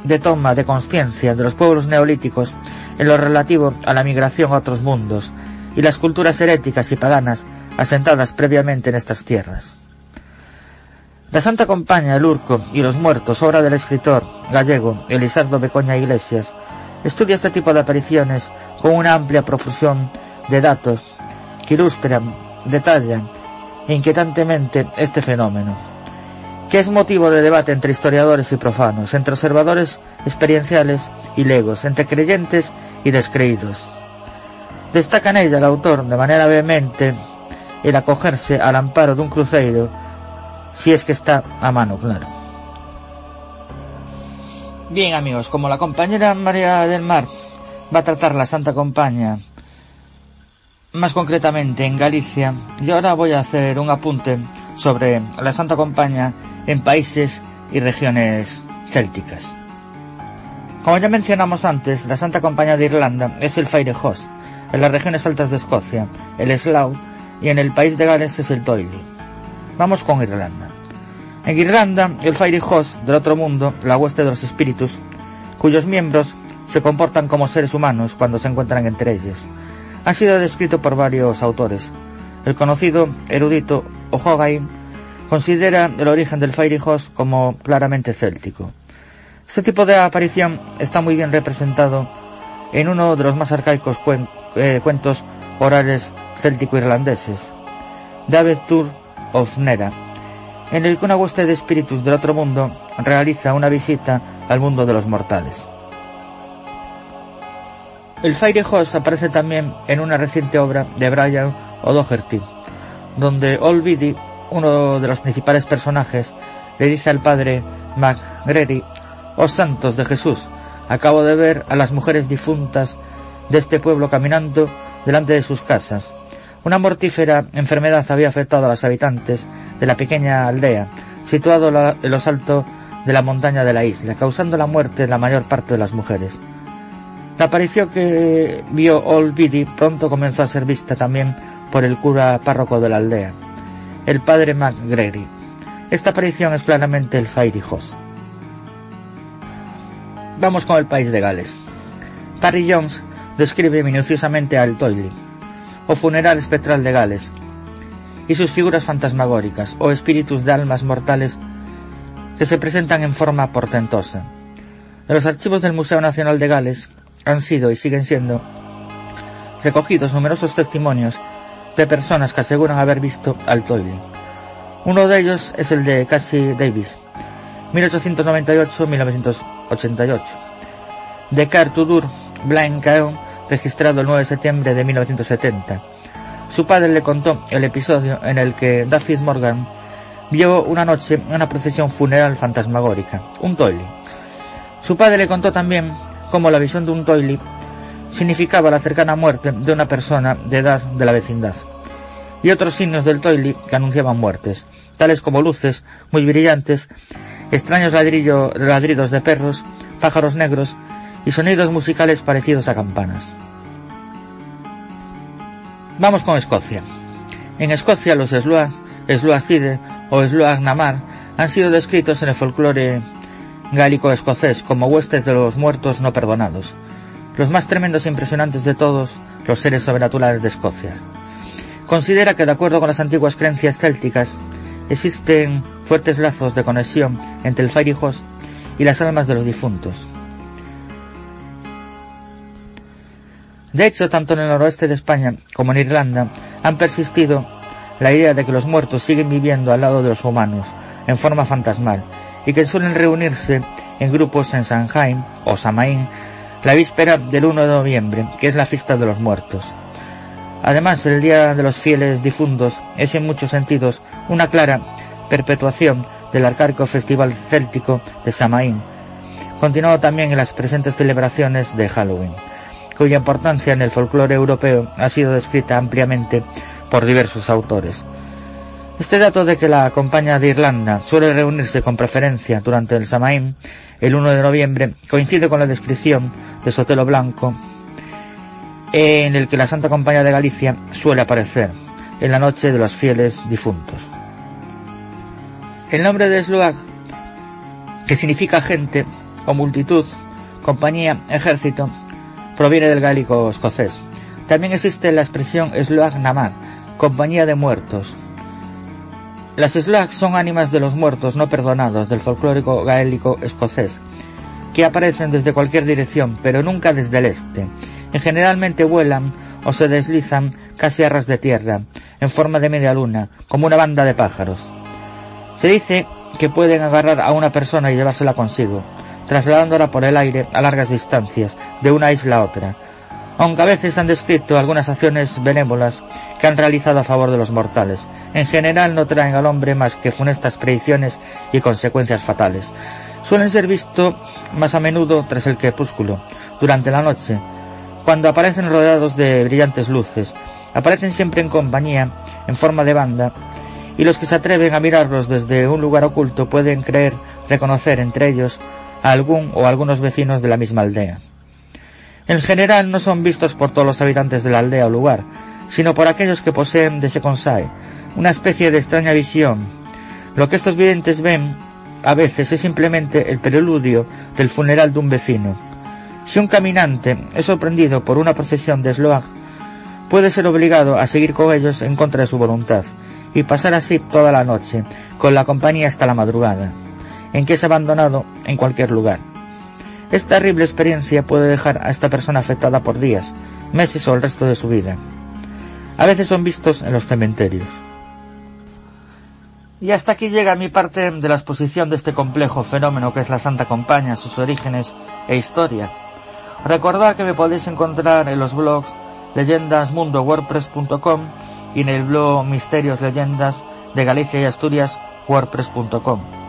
de toma de conciencia de los pueblos neolíticos en lo relativo a la migración a otros mundos y las culturas heréticas y paganas asentadas previamente en estas tierras. La Santa Compaña, el Urco y los Muertos, obra del escritor gallego Elisardo Becoña Iglesias, estudia este tipo de apariciones con una amplia profusión de datos que ilustran, detallan inquietantemente este fenómeno, que es motivo de debate entre historiadores y profanos, entre observadores experienciales y legos, entre creyentes y descreídos. Destaca en ella el autor de manera vehemente el acogerse al amparo de un cruceiro, si es que está a mano, claro. Bien amigos, como la compañera María del Mar va a tratar la Santa Compañía más concretamente en Galicia, y ahora voy a hacer un apunte sobre la Santa Compañía en países y regiones célticas. Como ya mencionamos antes, la Santa Compañía de Irlanda es el Fire Host, en las regiones altas de Escocia, el Slough y en el país de Gales es el Doily. Vamos con Irlanda. En Irlanda, el Fire Host del otro mundo, la hueste de los espíritus, cuyos miembros se comportan como seres humanos cuando se encuentran entre ellos, ha sido descrito por varios autores. El conocido erudito O'Hogai considera el origen del Fairy Host como claramente céltico. Este tipo de aparición está muy bien representado en uno de los más arcaicos eh, cuentos orales céltico-irlandeses, David Tour of Nera, en el que una hueste de espíritus del otro mundo realiza una visita al mundo de los mortales. El Fire Host aparece también en una reciente obra de Brian O'Doherty, donde Olvidi, uno de los principales personajes, le dice al padre MacGrery, oh santos de Jesús, acabo de ver a las mujeres difuntas de este pueblo caminando delante de sus casas. Una mortífera enfermedad había afectado a los habitantes de la pequeña aldea, situado en lo alto de la montaña de la isla, causando la muerte de la mayor parte de las mujeres. La aparición que vio Old Biddy pronto comenzó a ser vista también por el cura párroco de la aldea, el padre MacGrery. Esta aparición es claramente el Fairy Host. Vamos con el país de Gales. Parry Jones describe minuciosamente al Toily, o funeral espectral de Gales, y sus figuras fantasmagóricas, o espíritus de almas mortales que se presentan en forma portentosa. En los archivos del Museo Nacional de Gales han sido y siguen siendo recogidos numerosos testimonios de personas que aseguran haber visto al Toily. Uno de ellos es el de Cassie Davis, 1898-1988. De Cartudur Blind Caon, registrado el 9 de septiembre de 1970. Su padre le contó el episodio en el que David Morgan vio una noche una procesión funeral fantasmagórica, un Toily. Su padre le contó también como la visión de un toili significaba la cercana muerte de una persona de edad de la vecindad, y otros signos del toili que anunciaban muertes, tales como luces muy brillantes, extraños ladridos de perros, pájaros negros y sonidos musicales parecidos a campanas. Vamos con Escocia. En Escocia los Sluag, Sluagcide o Sluag Namar han sido descritos en el folclore gálico-escocés como huestes de los muertos no perdonados, los más tremendos e impresionantes de todos los seres sobrenaturales de Escocia. Considera que de acuerdo con las antiguas creencias célticas, existen fuertes lazos de conexión entre el Fairy Host y las almas de los difuntos. De hecho, tanto en el noroeste de España como en Irlanda han persistido la idea de que los muertos siguen viviendo al lado de los humanos, en forma fantasmal, y que suelen reunirse en grupos en Sanheim o Samaín la víspera del 1 de noviembre, que es la fiesta de los muertos. Además, el Día de los Fieles Difuntos es en muchos sentidos una clara perpetuación del arcaico festival céltico de Samaín, continuado también en las presentes celebraciones de Halloween, cuya importancia en el folclore europeo ha sido descrita ampliamente por diversos autores. Este dato de que la compañía de Irlanda suele reunirse con preferencia durante el Samaín, el 1 de noviembre, coincide con la descripción de Sotelo Blanco, en el que la Santa Compañía de Galicia suele aparecer en la noche de los fieles difuntos. El nombre de Sluag, que significa gente o multitud, compañía, ejército, proviene del gálico escocés. También existe la expresión Sluag Namar, compañía de muertos, las Slags son ánimas de los muertos no perdonados del folclórico gaélico escocés, que aparecen desde cualquier dirección, pero nunca desde el este, y generalmente vuelan o se deslizan casi a ras de tierra, en forma de media luna, como una banda de pájaros. Se dice que pueden agarrar a una persona y llevársela consigo, trasladándola por el aire a largas distancias, de una isla a otra, aunque a veces han descrito algunas acciones benévolas que han realizado a favor de los mortales. En general no traen al hombre más que funestas predicciones y consecuencias fatales. Suelen ser vistos más a menudo tras el crepúsculo, durante la noche, cuando aparecen rodeados de brillantes luces. Aparecen siempre en compañía, en forma de banda, y los que se atreven a mirarlos desde un lugar oculto pueden creer reconocer entre ellos a algún o algunos vecinos de la misma aldea. En general no son vistos por todos los habitantes de la aldea o lugar, sino por aquellos que poseen de Seconsae, una especie de extraña visión. Lo que estos videntes ven a veces es simplemente el preludio del funeral de un vecino. Si un caminante es sorprendido por una procesión de Sloag, puede ser obligado a seguir con ellos en contra de su voluntad y pasar así toda la noche, con la compañía hasta la madrugada, en que es abandonado en cualquier lugar. Esta terrible experiencia puede dejar a esta persona afectada por días, meses o el resto de su vida. A veces son vistos en los cementerios. Y hasta aquí llega mi parte de la exposición de este complejo fenómeno que es la Santa Compañía, sus orígenes e historia. Recordad que me podéis encontrar en los blogs leyendasmundo.wordpress.com y en el blog Misterios Leyendas de Galicia y Asturias wordpress.com.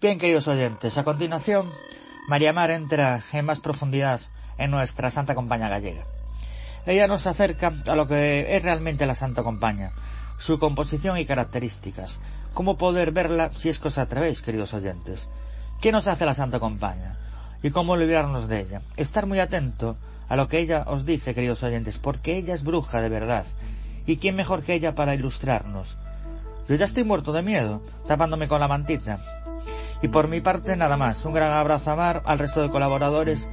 Bien, queridos oyentes, a continuación, María Mar entra en más profundidad en nuestra Santa Compañía gallega. Ella nos acerca a lo que es realmente la Santa Compañía, su composición y características, cómo poder verla si es que os queridos oyentes. ¿Qué nos hace la Santa Compañía? Y cómo librarnos de ella. Estar muy atento a lo que ella os dice, queridos oyentes, porque ella es bruja de verdad. ¿Y quién mejor que ella para ilustrarnos? Yo ya estoy muerto de miedo, tapándome con la mantita. Y por mi parte nada más. Un gran abrazo a Mar, al resto de colaboradores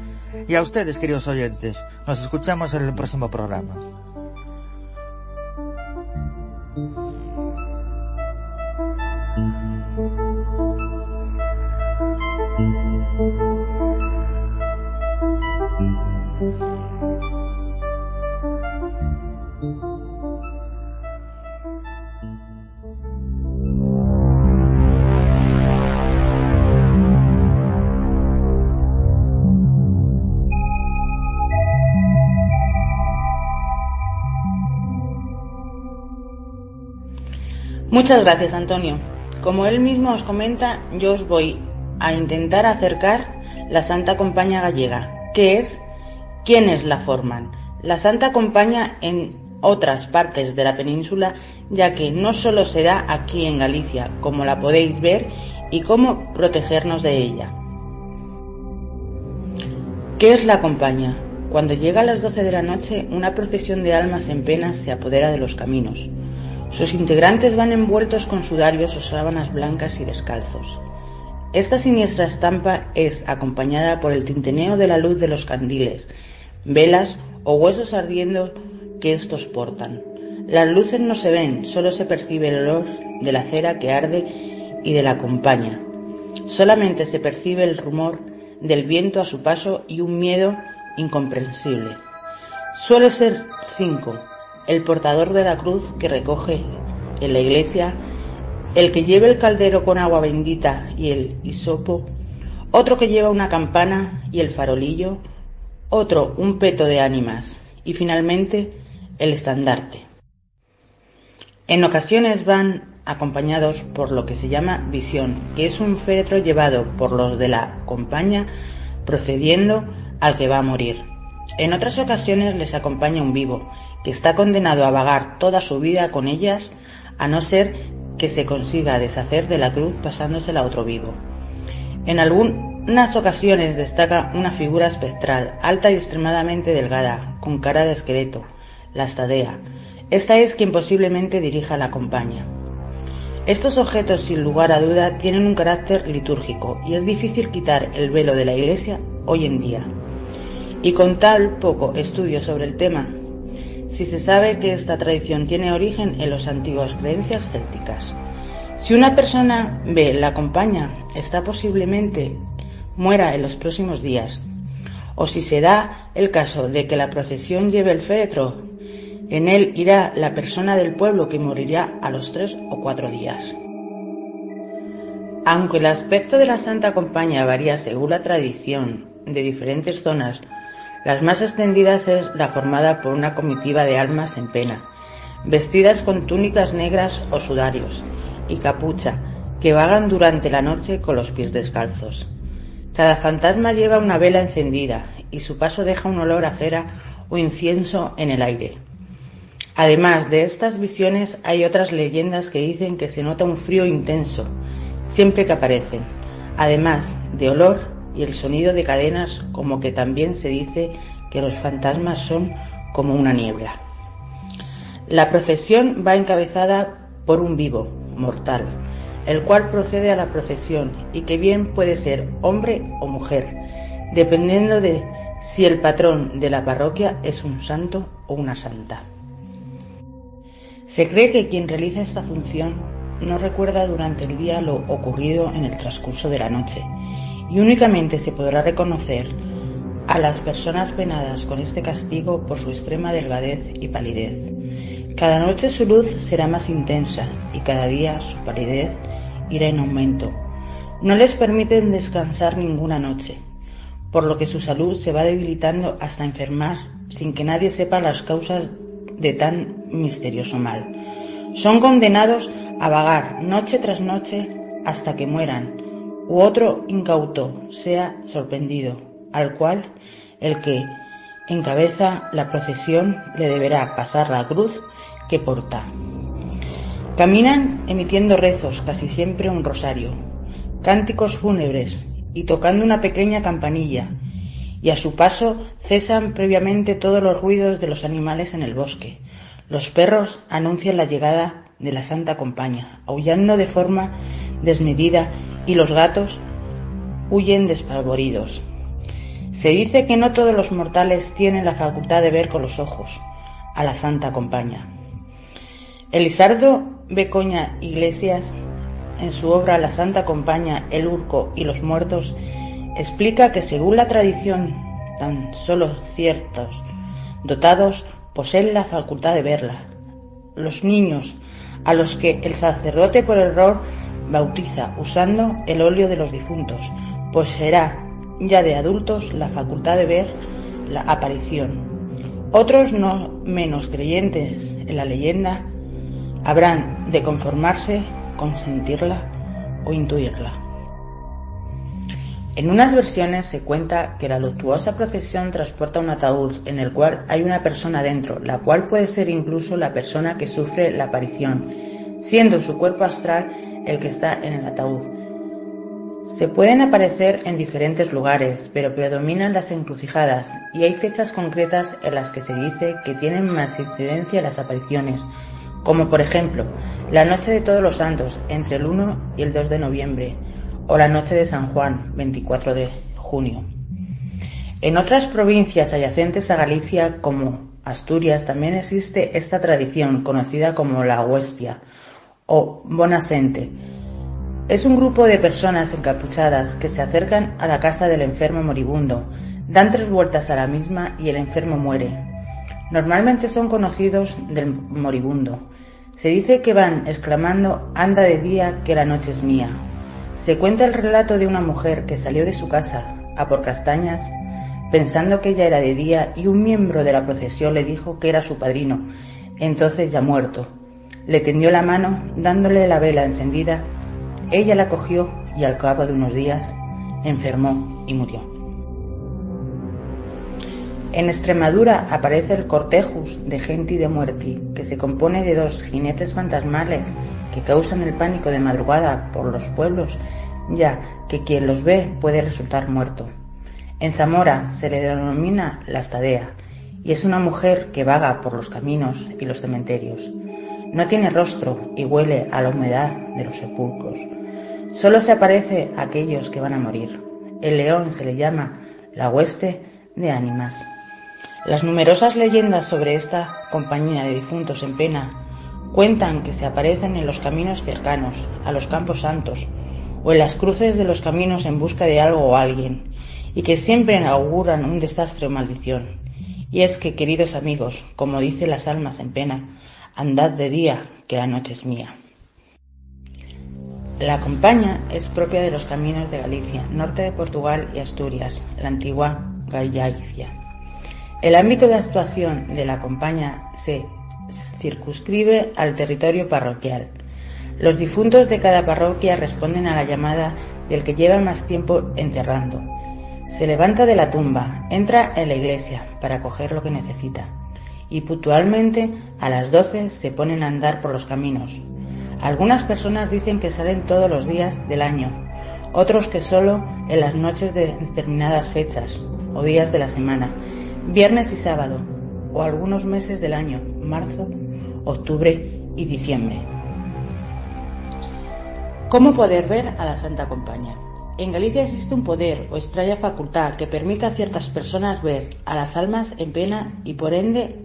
y a ustedes, queridos oyentes. Nos escuchamos en el próximo programa. Muchas gracias, Antonio. Como él mismo os comenta, yo os voy a intentar acercar la Santa Compaña Gallega, que es quienes la forman. La Santa Compaña en otras partes de la península, ya que no solo se da aquí en Galicia, como la podéis ver, y cómo protegernos de ella. ¿Qué es la compañía? Cuando llega a las 12 de la noche, una procesión de almas en pena se apodera de los caminos. Sus integrantes van envueltos con sudarios o sábanas blancas y descalzos. Esta siniestra estampa es acompañada por el tinteneo de la luz de los candiles, velas o huesos ardiendo que estos portan. Las luces no se ven, solo se percibe el olor de la cera que arde y de la compañía. Solamente se percibe el rumor del viento a su paso y un miedo incomprensible. Suele ser cinco, el portador de la cruz que recoge en la iglesia, el que lleva el caldero con agua bendita y el hisopo, otro que lleva una campana y el farolillo, otro un peto de ánimas y finalmente el estandarte. En ocasiones van acompañados por lo que se llama visión, que es un féretro llevado por los de la compañía procediendo al que va a morir. En otras ocasiones les acompaña un vivo, que está condenado a vagar toda su vida con ellas, a no ser que se consiga deshacer de la cruz pasándosela a otro vivo. En algunas ocasiones destaca una figura espectral, alta y extremadamente delgada, con cara de esqueleto, la estadea. Esta es quien posiblemente dirija la compañía. Estos objetos, sin lugar a duda, tienen un carácter litúrgico y es difícil quitar el velo de la iglesia hoy en día. Y con tal poco estudio sobre el tema, si se sabe que esta tradición tiene origen en las antiguas creencias célticas. Si una persona ve la compañía, está posiblemente muera en los próximos días. O si se da el caso de que la procesión lleve el féretro en él irá la persona del pueblo que morirá a los tres o cuatro días. Aunque el aspecto de la Santa Compañía varía según la tradición de diferentes zonas, las más extendidas es la formada por una comitiva de almas en pena, vestidas con túnicas negras o sudarios y capucha, que vagan durante la noche con los pies descalzos. Cada fantasma lleva una vela encendida y su paso deja un olor a cera o incienso en el aire. Además de estas visiones hay otras leyendas que dicen que se nota un frío intenso siempre que aparecen, además de olor y el sonido de cadenas como que también se dice que los fantasmas son como una niebla. La procesión va encabezada por un vivo, mortal, el cual procede a la procesión y que bien puede ser hombre o mujer, dependiendo de si el patrón de la parroquia es un santo o una santa. Se cree que quien realiza esta función no recuerda durante el día lo ocurrido en el transcurso de la noche y únicamente se podrá reconocer a las personas penadas con este castigo por su extrema delgadez y palidez. Cada noche su luz será más intensa y cada día su palidez irá en aumento. No les permiten descansar ninguna noche, por lo que su salud se va debilitando hasta enfermar sin que nadie sepa las causas de tan misterioso mal. Son condenados a vagar noche tras noche hasta que mueran, u otro incauto sea sorprendido, al cual el que encabeza la procesión le deberá pasar la cruz que porta. Caminan emitiendo rezos, casi siempre un rosario, cánticos fúnebres y tocando una pequeña campanilla, y a su paso cesan previamente todos los ruidos de los animales en el bosque. Los perros anuncian la llegada de la Santa Compañía, aullando de forma desmedida, y los gatos huyen despavoridos. Se dice que no todos los mortales tienen la facultad de ver con los ojos a la Santa Compañía. Elisardo Becoña Iglesias, en su obra La Santa Compañía, El Urco y los Muertos, explica que según la tradición, tan solo ciertos dotados poseen la facultad de verla. Los niños a los que el sacerdote por error bautiza usando el óleo de los difuntos, poseerá ya de adultos la facultad de ver la aparición. Otros no menos creyentes en la leyenda Habrán de conformarse con sentirla o intuirla. En unas versiones se cuenta que la luctuosa procesión transporta un ataúd en el cual hay una persona dentro, la cual puede ser incluso la persona que sufre la aparición, siendo su cuerpo astral el que está en el ataúd. Se pueden aparecer en diferentes lugares, pero predominan las encrucijadas y hay fechas concretas en las que se dice que tienen más incidencia las apariciones, como por ejemplo la noche de todos los santos entre el 1 y el 2 de noviembre o la noche de San Juan 24 de junio. En otras provincias adyacentes a Galicia como Asturias también existe esta tradición conocida como la huestia o bonasente. Es un grupo de personas encapuchadas que se acercan a la casa del enfermo moribundo, dan tres vueltas a la misma y el enfermo muere. Normalmente son conocidos del moribundo. Se dice que van exclamando anda de día que la noche es mía. Se cuenta el relato de una mujer que salió de su casa a por castañas pensando que ella era de día y un miembro de la procesión le dijo que era su padrino, entonces ya muerto. Le tendió la mano dándole la vela encendida. Ella la cogió y al cabo de unos días enfermó y murió. En Extremadura aparece el cortejus de Genti de Muerti, que se compone de dos jinetes fantasmales que causan el pánico de madrugada por los pueblos, ya que quien los ve puede resultar muerto. En Zamora se le denomina la estadea, y es una mujer que vaga por los caminos y los cementerios. No tiene rostro y huele a la humedad de los sepulcros. Solo se aparece a aquellos que van a morir. El león se le llama la hueste de ánimas. Las numerosas leyendas sobre esta compañía de difuntos en pena cuentan que se aparecen en los caminos cercanos a los campos santos o en las cruces de los caminos en busca de algo o alguien y que siempre auguran un desastre o maldición. Y es que, queridos amigos, como dicen las almas en pena, andad de día, que la noche es mía. La compañía es propia de los caminos de Galicia, norte de Portugal y Asturias, la antigua Galicia. El ámbito de actuación de la compañía se circunscribe al territorio parroquial. Los difuntos de cada parroquia responden a la llamada del que lleva más tiempo enterrando. Se levanta de la tumba, entra en la iglesia para coger lo que necesita y puntualmente a las doce se ponen a andar por los caminos. Algunas personas dicen que salen todos los días del año, otros que solo en las noches de determinadas fechas o días de la semana viernes y sábado, o algunos meses del año, marzo, octubre y diciembre. ¿Cómo poder ver a la Santa Compañía? En Galicia existe un poder o extraña facultad que permite a ciertas personas ver a las almas en pena y por ende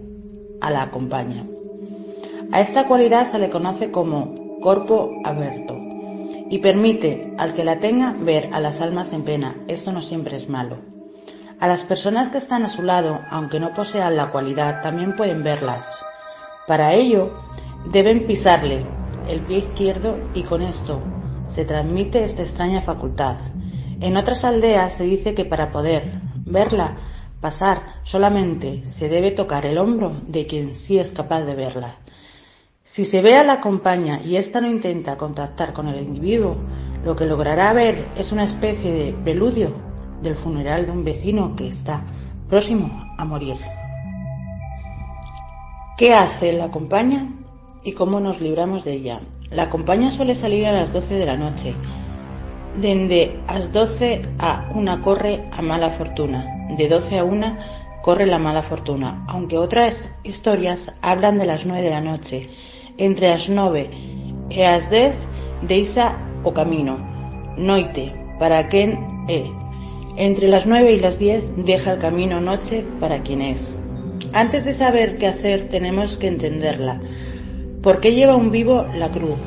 a la compañía. A esta cualidad se le conoce como corpo aberto y permite al que la tenga ver a las almas en pena. Esto no siempre es malo. A las personas que están a su lado, aunque no posean la cualidad, también pueden verlas. Para ello, deben pisarle el pie izquierdo y con esto se transmite esta extraña facultad. En otras aldeas se dice que para poder verla pasar solamente se debe tocar el hombro de quien sí es capaz de verla. Si se ve a la compañía y ésta no intenta contactar con el individuo, lo que logrará ver es una especie de preludio del funeral de un vecino que está próximo a morir. ¿Qué hace la compañía y cómo nos libramos de ella? La compañía suele salir a las 12 de la noche. Desde las 12 a 1 corre a mala fortuna. De 12 a 1 corre la mala fortuna. Aunque otras historias hablan de las 9 de la noche. Entre las 9 y las 10 de Isa o camino. Noite, para quien e entre las nueve y las diez deja el camino noche para quien es. Antes de saber qué hacer tenemos que entenderla. ¿Por qué lleva un vivo la cruz?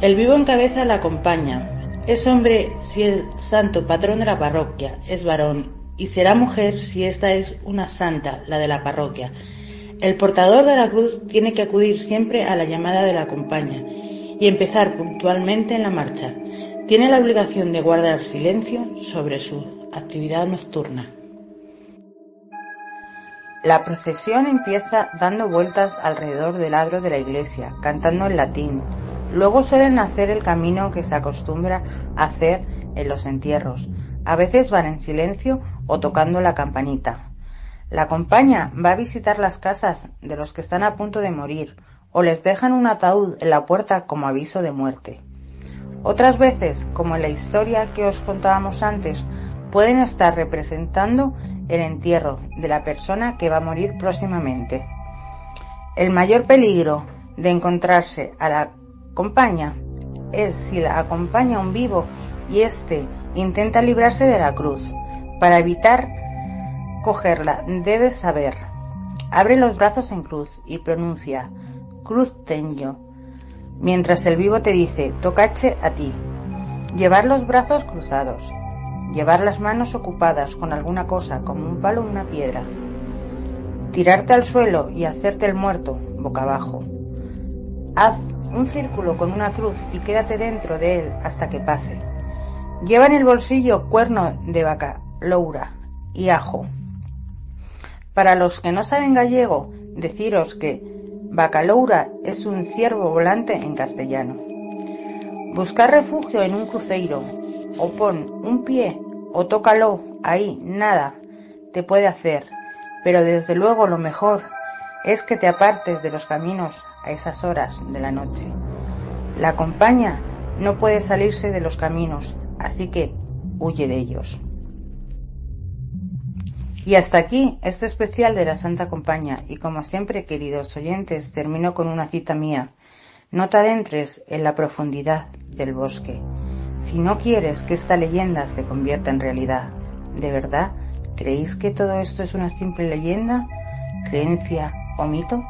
El vivo en cabeza la acompaña. Es hombre si es santo patrón de la parroquia, es varón, y será mujer si esta es una santa, la de la parroquia. El portador de la cruz tiene que acudir siempre a la llamada de la compañía y empezar puntualmente en la marcha. Tiene la obligación de guardar silencio sobre su actividad nocturna. La procesión empieza dando vueltas alrededor del adro de la iglesia, cantando en latín. Luego suelen hacer el camino que se acostumbra a hacer en los entierros. A veces van en silencio o tocando la campanita. La compañía va a visitar las casas de los que están a punto de morir o les dejan un ataúd en la puerta como aviso de muerte. Otras veces, como en la historia que os contábamos antes, pueden estar representando el entierro de la persona que va a morir próximamente. El mayor peligro de encontrarse a la compañía es si la acompaña un vivo y éste intenta librarse de la cruz. Para evitar cogerla debes saber. Abre los brazos en cruz y pronuncia cruz tengo, mientras el vivo te dice tocache a ti. Llevar los brazos cruzados. Llevar las manos ocupadas con alguna cosa como un palo o una piedra. Tirarte al suelo y hacerte el muerto boca abajo. Haz un círculo con una cruz y quédate dentro de él hasta que pase. Lleva en el bolsillo cuerno de vaca, loura y ajo. Para los que no saben gallego, deciros que bacaloura es un ciervo volante en castellano. Buscar refugio en un cruceiro, o pon un pie, o tócalo, ahí, nada, te puede hacer, pero desde luego lo mejor es que te apartes de los caminos a esas horas de la noche. La compañía no puede salirse de los caminos, así que huye de ellos. Y hasta aquí este especial de la Santa Compañía y como siempre queridos oyentes termino con una cita mía. No te adentres en la profundidad del bosque. Si no quieres que esta leyenda se convierta en realidad, ¿de verdad creéis que todo esto es una simple leyenda, creencia o mito?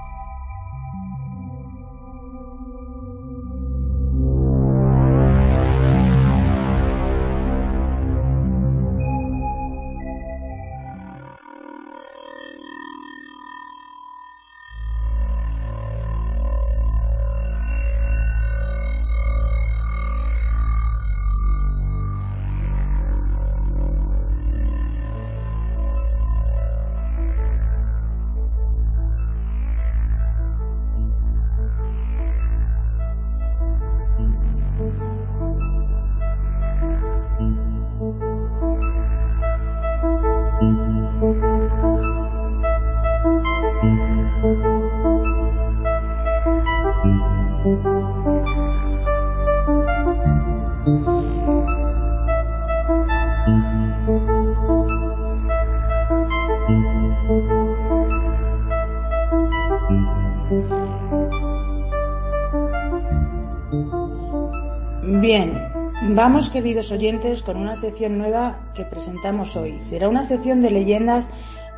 Vamos queridos oyentes con una sección nueva que presentamos hoy. Será una sección de leyendas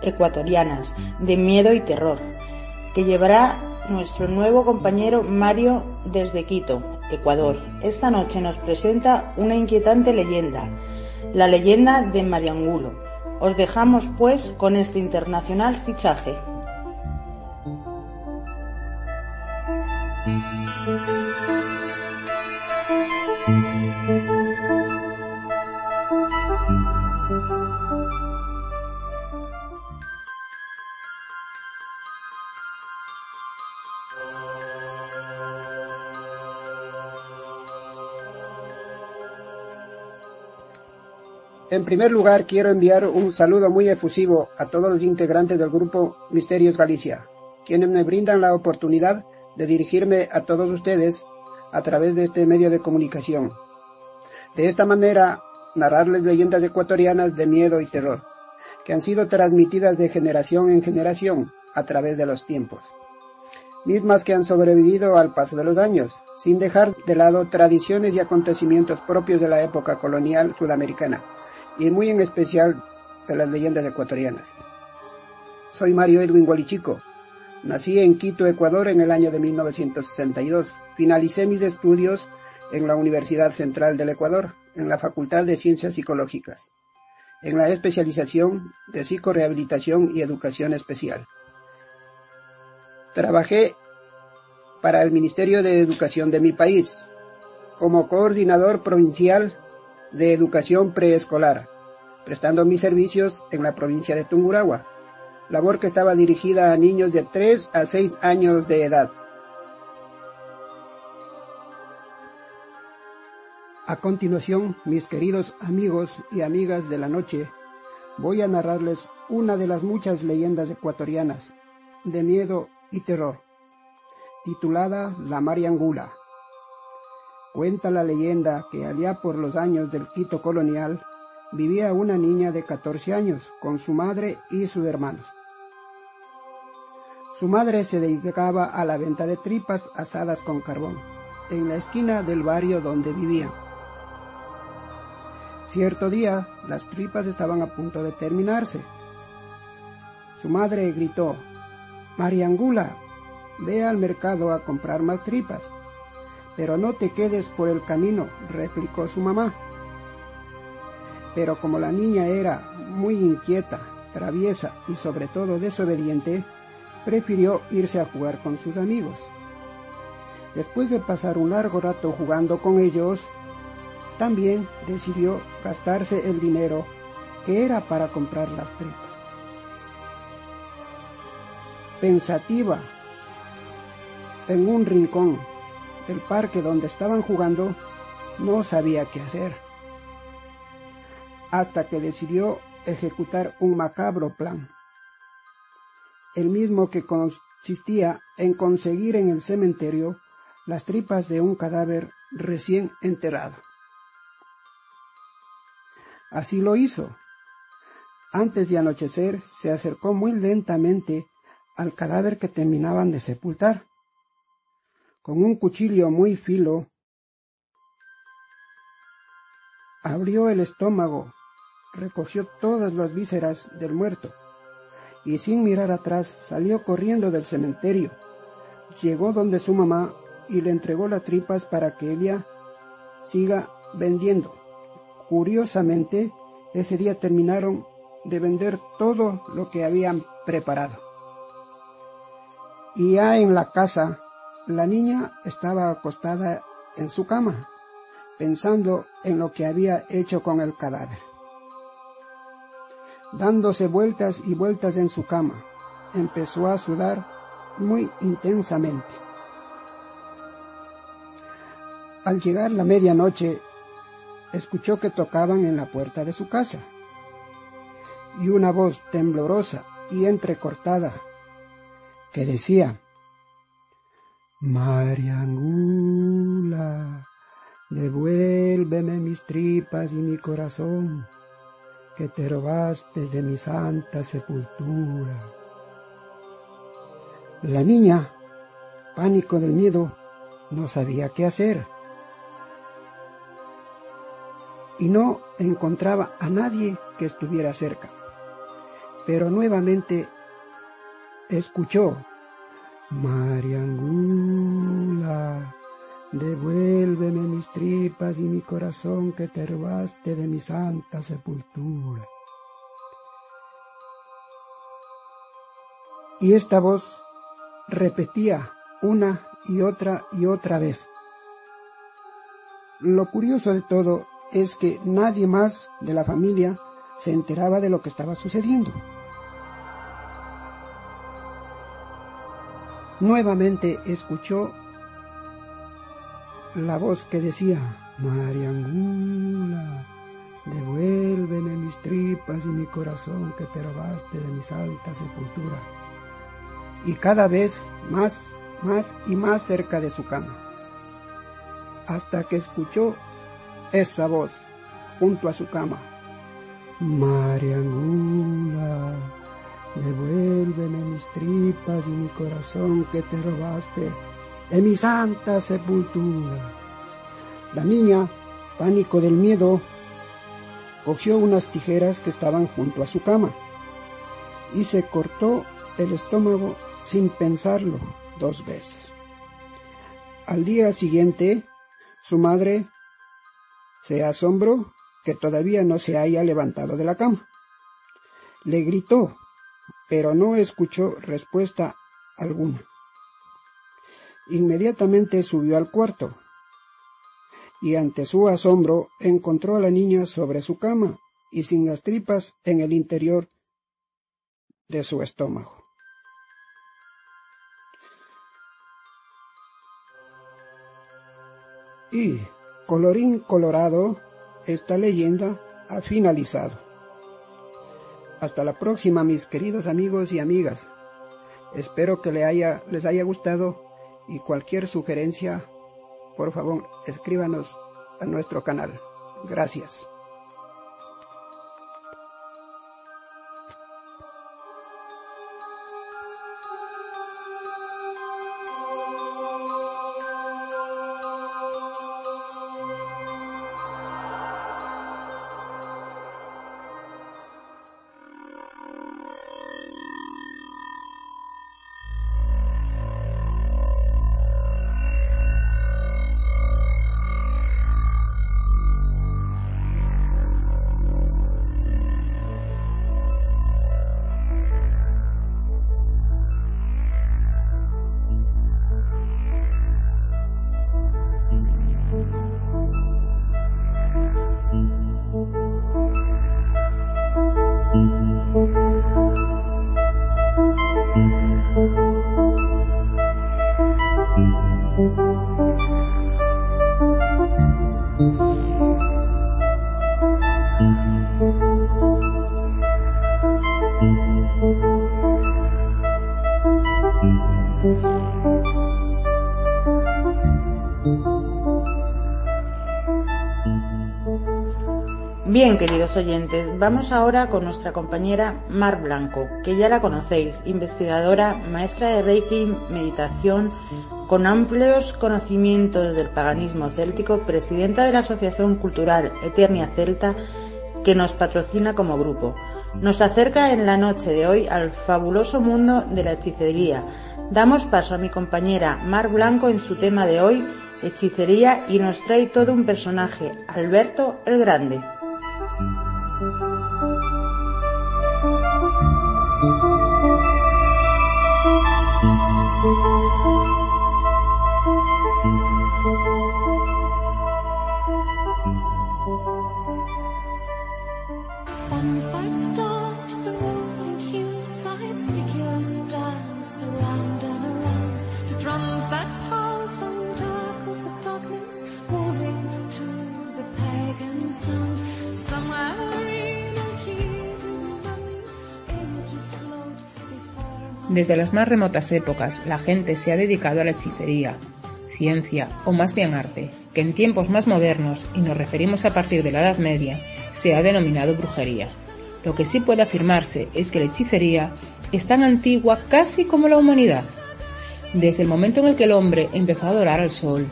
ecuatorianas, de miedo y terror, que llevará nuestro nuevo compañero Mario desde Quito, Ecuador. Esta noche nos presenta una inquietante leyenda, la leyenda de Mariangulo. Os dejamos pues con este internacional fichaje. En primer lugar, quiero enviar un saludo muy efusivo a todos los integrantes del grupo Misterios Galicia, quienes me brindan la oportunidad de dirigirme a todos ustedes a través de este medio de comunicación. De esta manera, narrarles leyendas ecuatorianas de miedo y terror, que han sido transmitidas de generación en generación a través de los tiempos, mismas que han sobrevivido al paso de los años, sin dejar de lado tradiciones y acontecimientos propios de la época colonial sudamericana y muy en especial de las leyendas ecuatorianas. Soy Mario Edwin Gualichico. Nací en Quito, Ecuador en el año de 1962. Finalicé mis estudios en la Universidad Central del Ecuador, en la Facultad de Ciencias Psicológicas, en la especialización de psicorehabilitación y educación especial. Trabajé para el Ministerio de Educación de mi país como coordinador provincial de educación preescolar, prestando mis servicios en la provincia de Tungurahua. labor que estaba dirigida a niños de 3 a 6 años de edad. A continuación, mis queridos amigos y amigas de la noche, voy a narrarles una de las muchas leyendas ecuatorianas de miedo y terror, titulada La Mariangula. Cuenta la leyenda que allá por los años del Quito colonial vivía una niña de 14 años con su madre y sus hermanos. Su madre se dedicaba a la venta de tripas asadas con carbón en la esquina del barrio donde vivían. Cierto día las tripas estaban a punto de terminarse. Su madre gritó, Mariangula, ve al mercado a comprar más tripas. Pero no te quedes por el camino, replicó su mamá. Pero como la niña era muy inquieta, traviesa y sobre todo desobediente, prefirió irse a jugar con sus amigos. Después de pasar un largo rato jugando con ellos, también decidió gastarse el dinero que era para comprar las tripas. Pensativa, en un rincón del parque donde estaban jugando, no sabía qué hacer hasta que decidió ejecutar un macabro plan, el mismo que consistía en conseguir en el cementerio las tripas de un cadáver recién enterrado. Así lo hizo. Antes de anochecer se acercó muy lentamente al cadáver que terminaban de sepultar. Con un cuchillo muy filo, abrió el estómago recogió todas las vísceras del muerto y sin mirar atrás salió corriendo del cementerio. Llegó donde su mamá y le entregó las tripas para que ella siga vendiendo. Curiosamente, ese día terminaron de vender todo lo que habían preparado. Y ya en la casa, la niña estaba acostada en su cama, pensando en lo que había hecho con el cadáver dándose vueltas y vueltas en su cama. Empezó a sudar muy intensamente. Al llegar la medianoche, escuchó que tocaban en la puerta de su casa y una voz temblorosa y entrecortada que decía, Mariangula, devuélveme mis tripas y mi corazón que te robaste de mi santa sepultura. La niña, pánico del miedo, no sabía qué hacer. Y no encontraba a nadie que estuviera cerca. Pero nuevamente escuchó, Mariangula, Devuélveme mis tripas y mi corazón que te robaste de mi santa sepultura. Y esta voz repetía una y otra y otra vez. Lo curioso de todo es que nadie más de la familia se enteraba de lo que estaba sucediendo. Nuevamente escuchó la voz que decía, Mariangula, devuélveme mis tripas y mi corazón que te robaste de mi santa sepultura. Y cada vez más, más y más cerca de su cama, hasta que escuchó esa voz junto a su cama. Mariangula, devuélveme mis tripas y mi corazón que te robaste de mi santa sepultura. La niña, pánico del miedo, cogió unas tijeras que estaban junto a su cama y se cortó el estómago sin pensarlo dos veces. Al día siguiente, su madre se asombró que todavía no se haya levantado de la cama. Le gritó, pero no escuchó respuesta alguna. Inmediatamente subió al cuarto y ante su asombro encontró a la niña sobre su cama y sin las tripas en el interior de su estómago. Y, colorín colorado, esta leyenda ha finalizado. Hasta la próxima, mis queridos amigos y amigas. Espero que les haya, les haya gustado y cualquier sugerencia, por favor, escríbanos a nuestro canal. Gracias. Queridos oyentes, vamos ahora con nuestra compañera Mar Blanco, que ya la conocéis, investigadora, maestra de Reiki, meditación, con amplios conocimientos del paganismo céltico, presidenta de la Asociación Cultural Eternia Celta, que nos patrocina como grupo. Nos acerca en la noche de hoy al fabuloso mundo de la hechicería. Damos paso a mi compañera Mar Blanco en su tema de hoy, hechicería, y nos trae todo un personaje, Alberto el Grande. Desde las más remotas épocas, la gente se ha dedicado a la hechicería, ciencia o más bien arte, que en tiempos más modernos, y nos referimos a partir de la Edad Media, se ha denominado brujería. Lo que sí puede afirmarse es que la hechicería es tan antigua casi como la humanidad. Desde el momento en el que el hombre empezó a adorar al sol,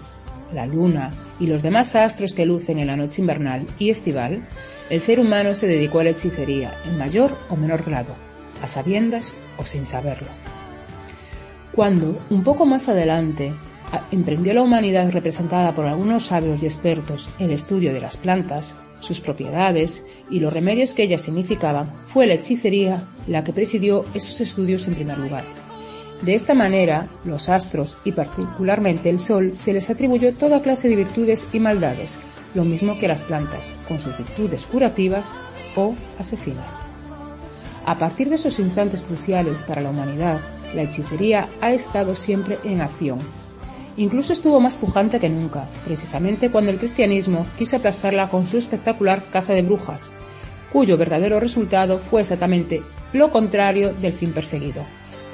la luna y los demás astros que lucen en la noche invernal y estival, el ser humano se dedicó a la hechicería en mayor o menor grado a sabiendas o sin saberlo. Cuando, un poco más adelante, emprendió la humanidad representada por algunos sabios y expertos el estudio de las plantas, sus propiedades y los remedios que ellas significaban, fue la hechicería la que presidió esos estudios en primer lugar. De esta manera, los astros y particularmente el sol se les atribuyó toda clase de virtudes y maldades, lo mismo que las plantas, con sus virtudes curativas o asesinas. A partir de esos instantes cruciales para la humanidad, la hechicería ha estado siempre en acción. Incluso estuvo más pujante que nunca, precisamente cuando el cristianismo quiso aplastarla con su espectacular caza de brujas, cuyo verdadero resultado fue exactamente lo contrario del fin perseguido.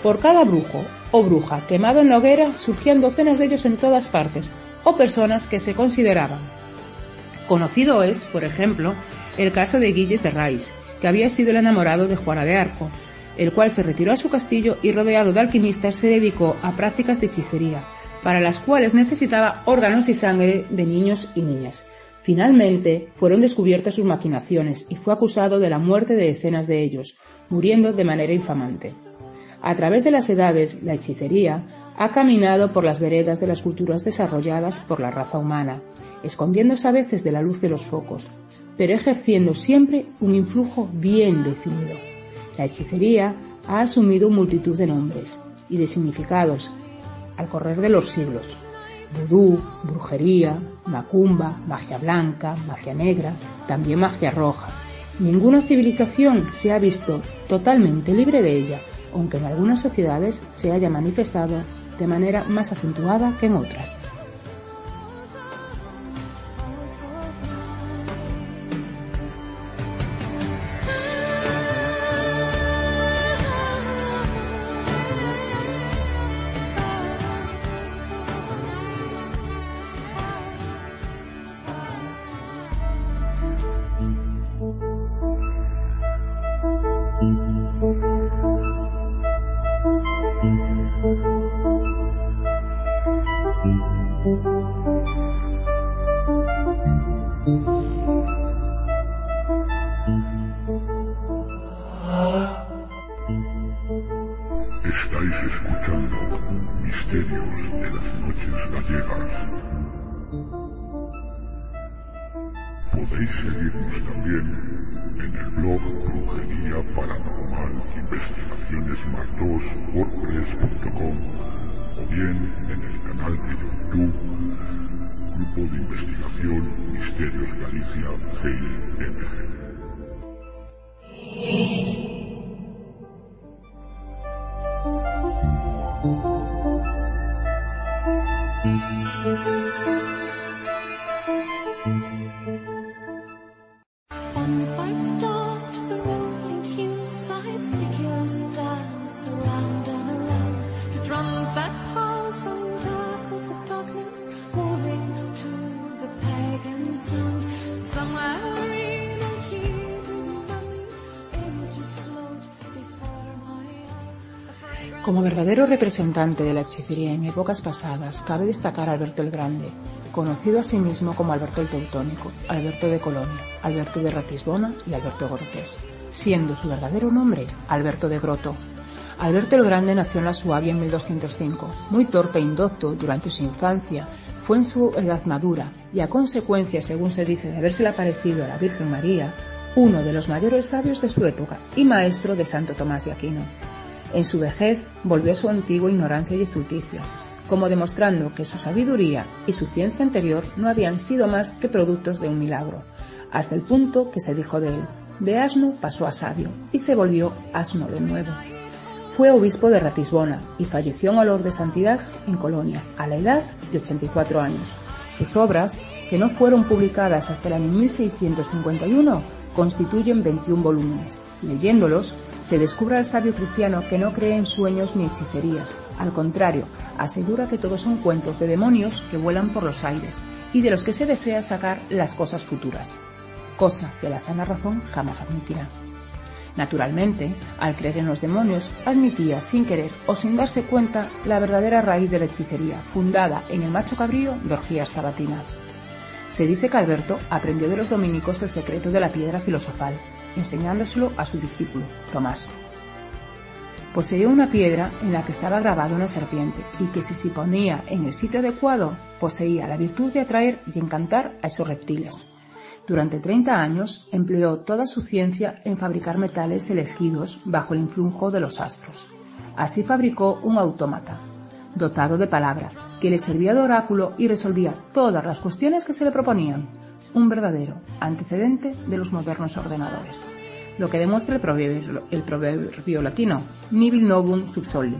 Por cada brujo o bruja quemado en la hoguera surgían docenas de ellos en todas partes, o personas que se consideraban. Conocido es, por ejemplo, el caso de Guilles de Rais, que había sido el enamorado de Juana de Arco, el cual se retiró a su castillo y rodeado de alquimistas se dedicó a prácticas de hechicería, para las cuales necesitaba órganos y sangre de niños y niñas. Finalmente fueron descubiertas sus maquinaciones y fue acusado de la muerte de decenas de ellos, muriendo de manera infamante. A través de las edades, la hechicería ha caminado por las veredas de las culturas desarrolladas por la raza humana, escondiéndose a veces de la luz de los focos, pero ejerciendo siempre un influjo bien definido. La hechicería ha asumido multitud de nombres y de significados al correr de los siglos. Vudú, brujería, macumba, magia blanca, magia negra, también magia roja. Ninguna civilización se ha visto totalmente libre de ella, aunque en algunas sociedades se haya manifestado de manera más acentuada que en otras. Podéis seguirnos también en el blog Brujería Paranormal Investigaciones WordPress.com o bien en el canal de YouTube Grupo de Investigación Misterios Galicia GIMG. Como verdadero representante de la hechicería en épocas pasadas, cabe destacar a Alberto el Grande, conocido asimismo como Alberto el Teutónico, Alberto de Colonia, Alberto de Ratisbona y Alberto Grotés, siendo su verdadero nombre Alberto de Groto. Alberto el Grande nació en la Suabia en 1205. Muy torpe e indocto durante su infancia, fue en su edad madura y a consecuencia, según se dice, de habérsele aparecido a la Virgen María, uno de los mayores sabios de su época y maestro de Santo Tomás de Aquino. En su vejez volvió a su antigua ignorancia y estulticia, como demostrando que su sabiduría y su ciencia anterior no habían sido más que productos de un milagro, hasta el punto que se dijo de él, de asno pasó a sabio y se volvió asno de nuevo. Fue obispo de Ratisbona y falleció en olor de santidad en Colonia, a la edad de 84 años. Sus obras, que no fueron publicadas hasta el año 1651, constituyen 21 volúmenes. Leyéndolos, se descubre al sabio cristiano que no cree en sueños ni hechicerías. Al contrario, asegura que todos son cuentos de demonios que vuelan por los aires y de los que se desea sacar las cosas futuras, cosa que la sana razón jamás admitirá. Naturalmente, al creer en los demonios, admitía sin querer o sin darse cuenta la verdadera raíz de la hechicería, fundada en el macho cabrío de orgías sabatinas. Se dice que Alberto aprendió de los dominicos el secreto de la piedra filosofal, enseñándoselo a su discípulo, Tomás. Poseía una piedra en la que estaba grabada una serpiente y que si se ponía en el sitio adecuado poseía la virtud de atraer y encantar a esos reptiles. Durante 30 años empleó toda su ciencia en fabricar metales elegidos bajo el influjo de los astros. Así fabricó un autómata, dotado de palabra, que le servía de oráculo y resolvía todas las cuestiones que se le proponían, un verdadero antecedente de los modernos ordenadores, lo que demuestra el proverbio, latino, Nibil novum sub sole.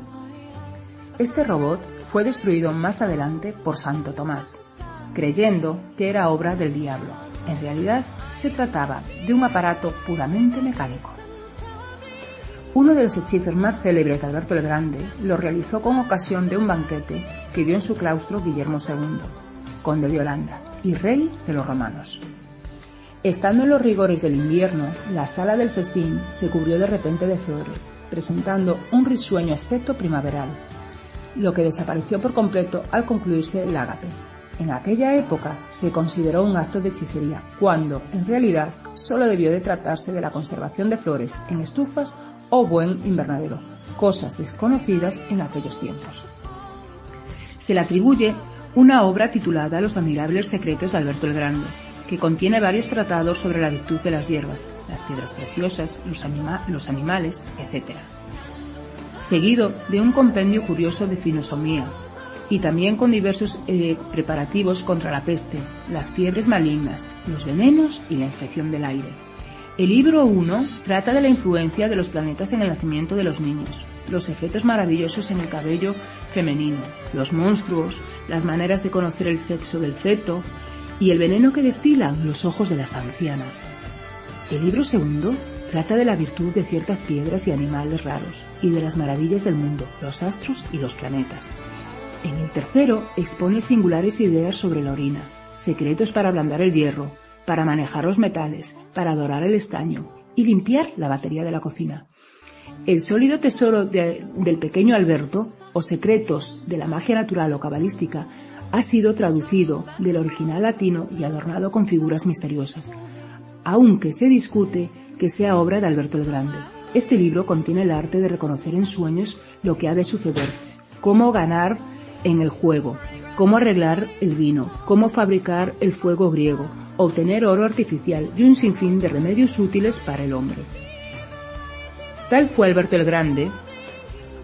Este robot fue destruido más adelante por Santo Tomás, creyendo que era obra del diablo. En realidad, se trataba de un aparato puramente mecánico. Uno de los hechizos más célebres de Alberto el Grande lo realizó con ocasión de un banquete que dio en su claustro Guillermo II, conde de Holanda y rey de los romanos. Estando en los rigores del invierno, la sala del festín se cubrió de repente de flores, presentando un risueño aspecto primaveral, lo que desapareció por completo al concluirse el ágape. En aquella época se consideró un acto de hechicería, cuando, en realidad, solo debió de tratarse de la conservación de flores en estufas o buen invernadero, cosas desconocidas en aquellos tiempos. Se le atribuye una obra titulada Los admirables secretos de Alberto el Grande, que contiene varios tratados sobre la virtud de las hierbas, las piedras preciosas, los, animales, etc. Seguido de un compendio curioso de finosomía, y también con diversos eh, preparativos contra la peste, las fiebres malignas, los venenos y la infección del aire. El libro 1 trata de la influencia de los planetas en el nacimiento de los niños, los efectos maravillosos en el cabello femenino, los monstruos, las maneras de conocer el sexo del feto y el veneno que destilan los ojos de las ancianas. El libro segundo trata de la virtud de ciertas piedras y animales raros y de las maravillas del mundo, los astros y los planetas. En el tercero expone singulares ideas sobre la orina, secretos para ablandar el hierro, para manejar los metales, para adorar el estaño y limpiar la batería de la cocina. El sólido tesoro del pequeño Alberto, o secretos de la magia natural o cabalística, ha sido traducido del original latino y adornado con figuras misteriosas, aunque se discute que sea obra de Alberto el Grande. Este libro contiene el arte de reconocer en sueños lo que ha de suceder, cómo ganar en el juego, cómo arreglar el vino, cómo fabricar el fuego griego, obtener oro artificial y un sinfín de remedios útiles para el hombre. Tal fue Alberto el Grande,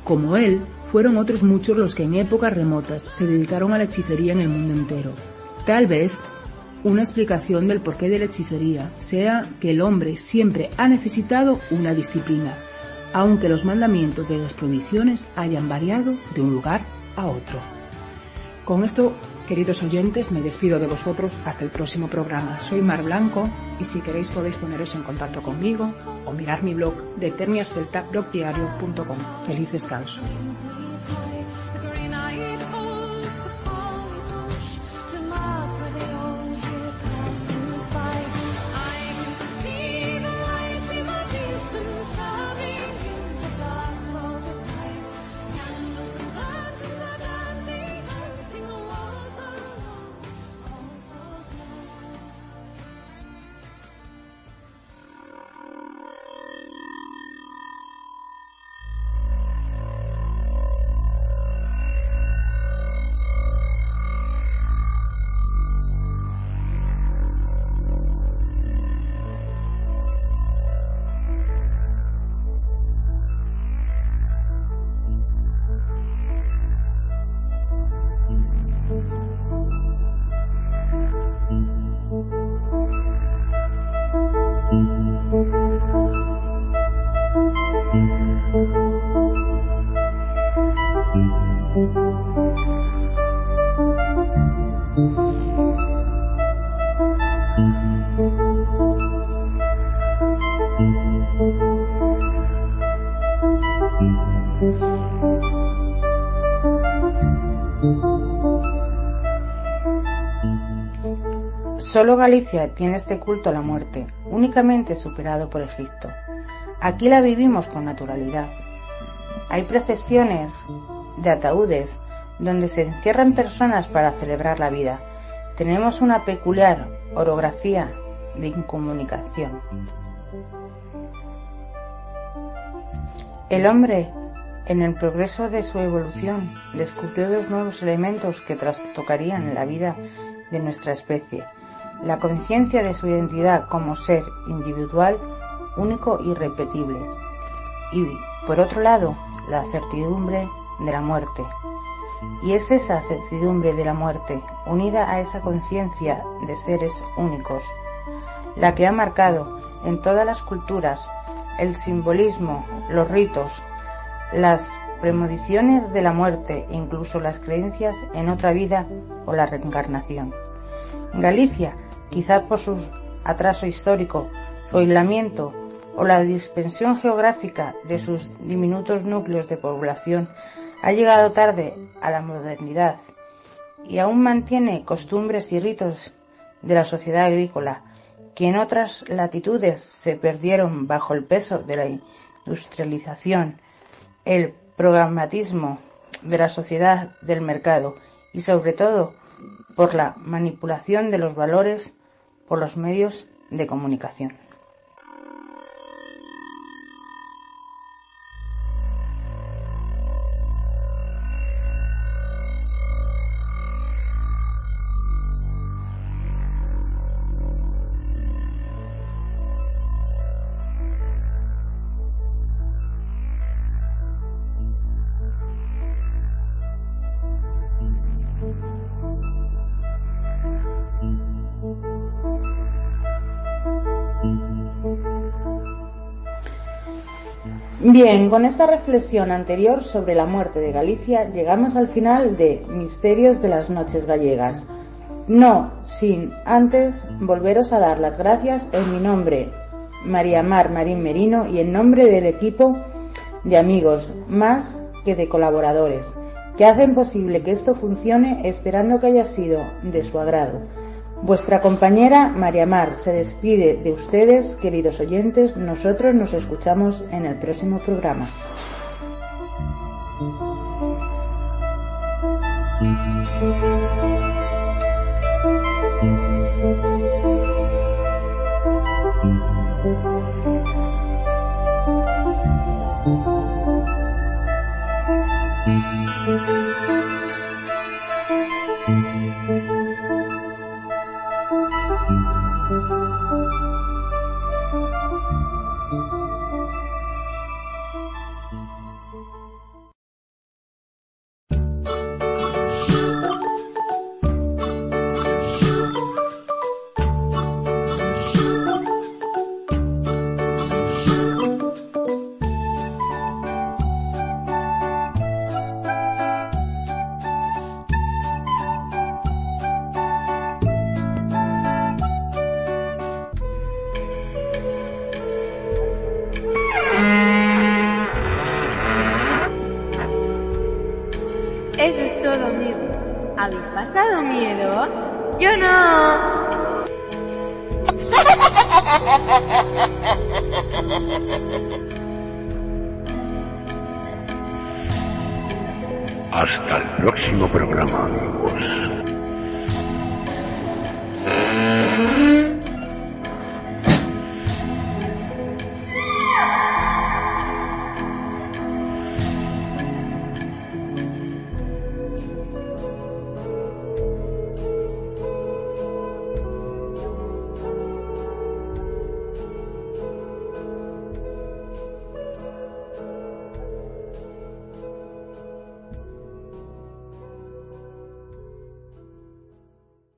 como él, fueron otros muchos los que en épocas remotas se dedicaron a la hechicería en el mundo entero. Tal vez una explicación del porqué de la hechicería sea que el hombre siempre ha necesitado una disciplina, aunque los mandamientos de las prohibiciones hayan variado de un lugar a otro. Con esto Queridos oyentes, me despido de vosotros hasta el próximo programa. Soy Mar Blanco y si queréis podéis poneros en contacto conmigo o mirar mi blog de eterniacelta.blogdiario.com. Feliz descanso. Solo Galicia tiene este culto a la muerte, únicamente superado por Egipto. Aquí la vivimos con naturalidad. Hay procesiones de ataúdes donde se encierran personas para celebrar la vida. Tenemos una peculiar orografía de incomunicación. El hombre, en el progreso de su evolución, descubrió dos nuevos elementos que trastocarían la vida de nuestra especie la conciencia de su identidad como ser individual, único y repetible, y, por otro lado, la certidumbre de la muerte. Y es esa certidumbre de la muerte, unida a esa conciencia de seres únicos, la que ha marcado en todas las culturas el simbolismo, los ritos, las premoniciones de la muerte e incluso las creencias en otra vida o la reencarnación. Galicia quizá por su atraso histórico, su aislamiento o la dispensión geográfica de sus diminutos núcleos de población, ha llegado tarde a la modernidad y aún mantiene costumbres y ritos de la sociedad agrícola que en otras latitudes se perdieron bajo el peso de la industrialización, el programatismo de la sociedad del mercado y sobre todo por la manipulación de los valores por los medios de comunicación. Bien, con esta reflexión anterior sobre la muerte de Galicia llegamos al final de Misterios de las Noches Gallegas. No sin antes volveros a dar las gracias en mi nombre, María Mar Marín Merino, y en nombre del equipo de amigos, más que de colaboradores, que hacen posible que esto funcione esperando que haya sido de su agrado. Vuestra compañera María Mar se despide de ustedes, queridos oyentes. Nosotros nos escuchamos en el próximo programa.